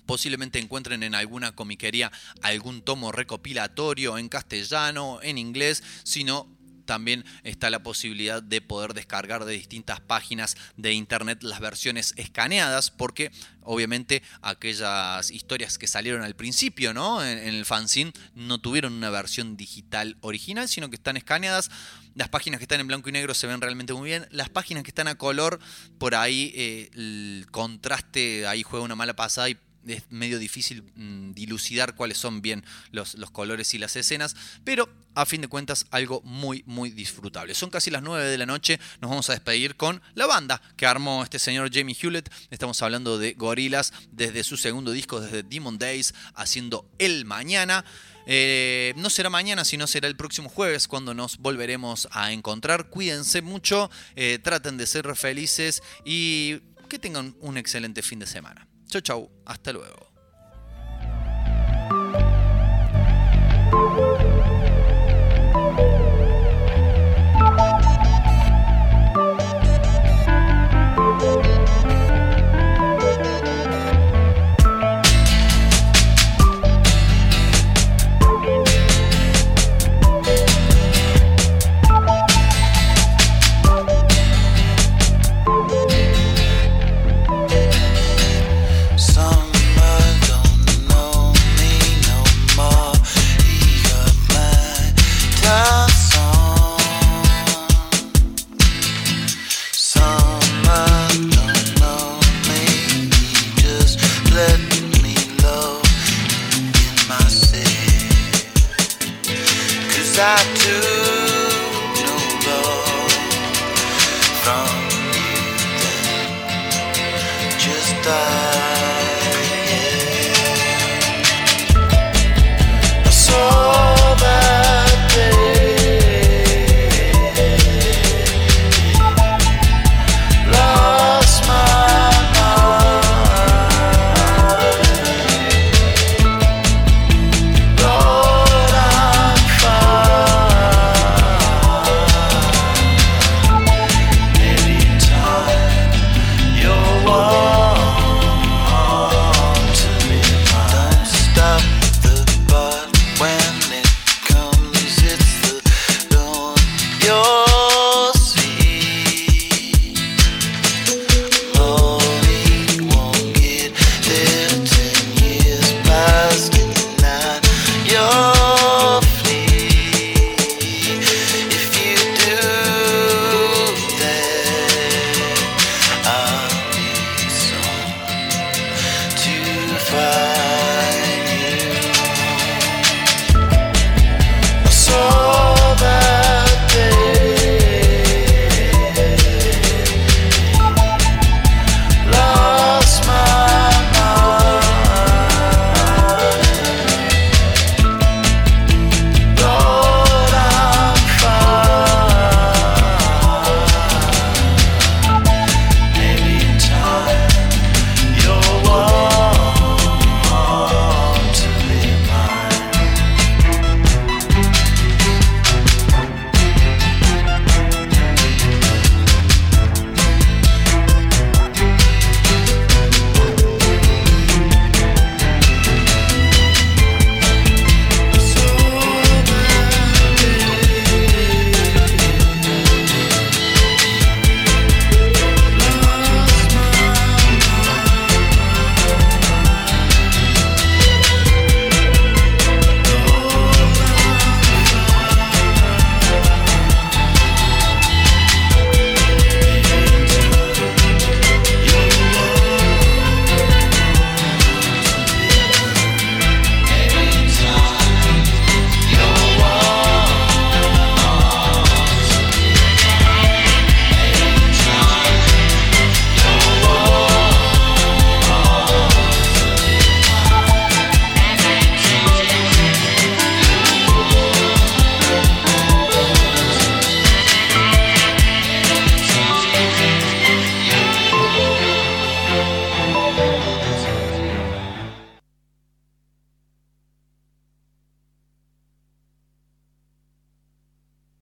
Posiblemente encuentren en alguna comiquería algún tomo recopilatorio en castellano, en inglés, sino también está la posibilidad de poder descargar de distintas páginas de internet las versiones escaneadas, porque obviamente aquellas historias que salieron al principio, ¿no? En, el fanzine no tuvieron una versión digital original, sino que están escaneadas. Las páginas que están en blanco y negro se ven realmente muy bien. Las páginas que están a color, por ahí eh, el contraste ahí juega una mala pasada y es medio difícil mm, dilucidar cuáles son bien los, los colores y las escenas, pero a fin de cuentas algo muy muy disfrutable. Son casi las 9 de la noche, nos vamos a despedir con la banda que armó este señor Jamie Hewlett. Estamos hablando de Gorillaz desde su segundo disco, desde Demon Days, haciendo El Mañana. Eh, no será mañana, sino será el próximo jueves cuando nos volveremos a encontrar. Cuídense mucho, eh, traten de ser felices y que tengan un excelente fin de semana. Chau, chau. Hasta luego.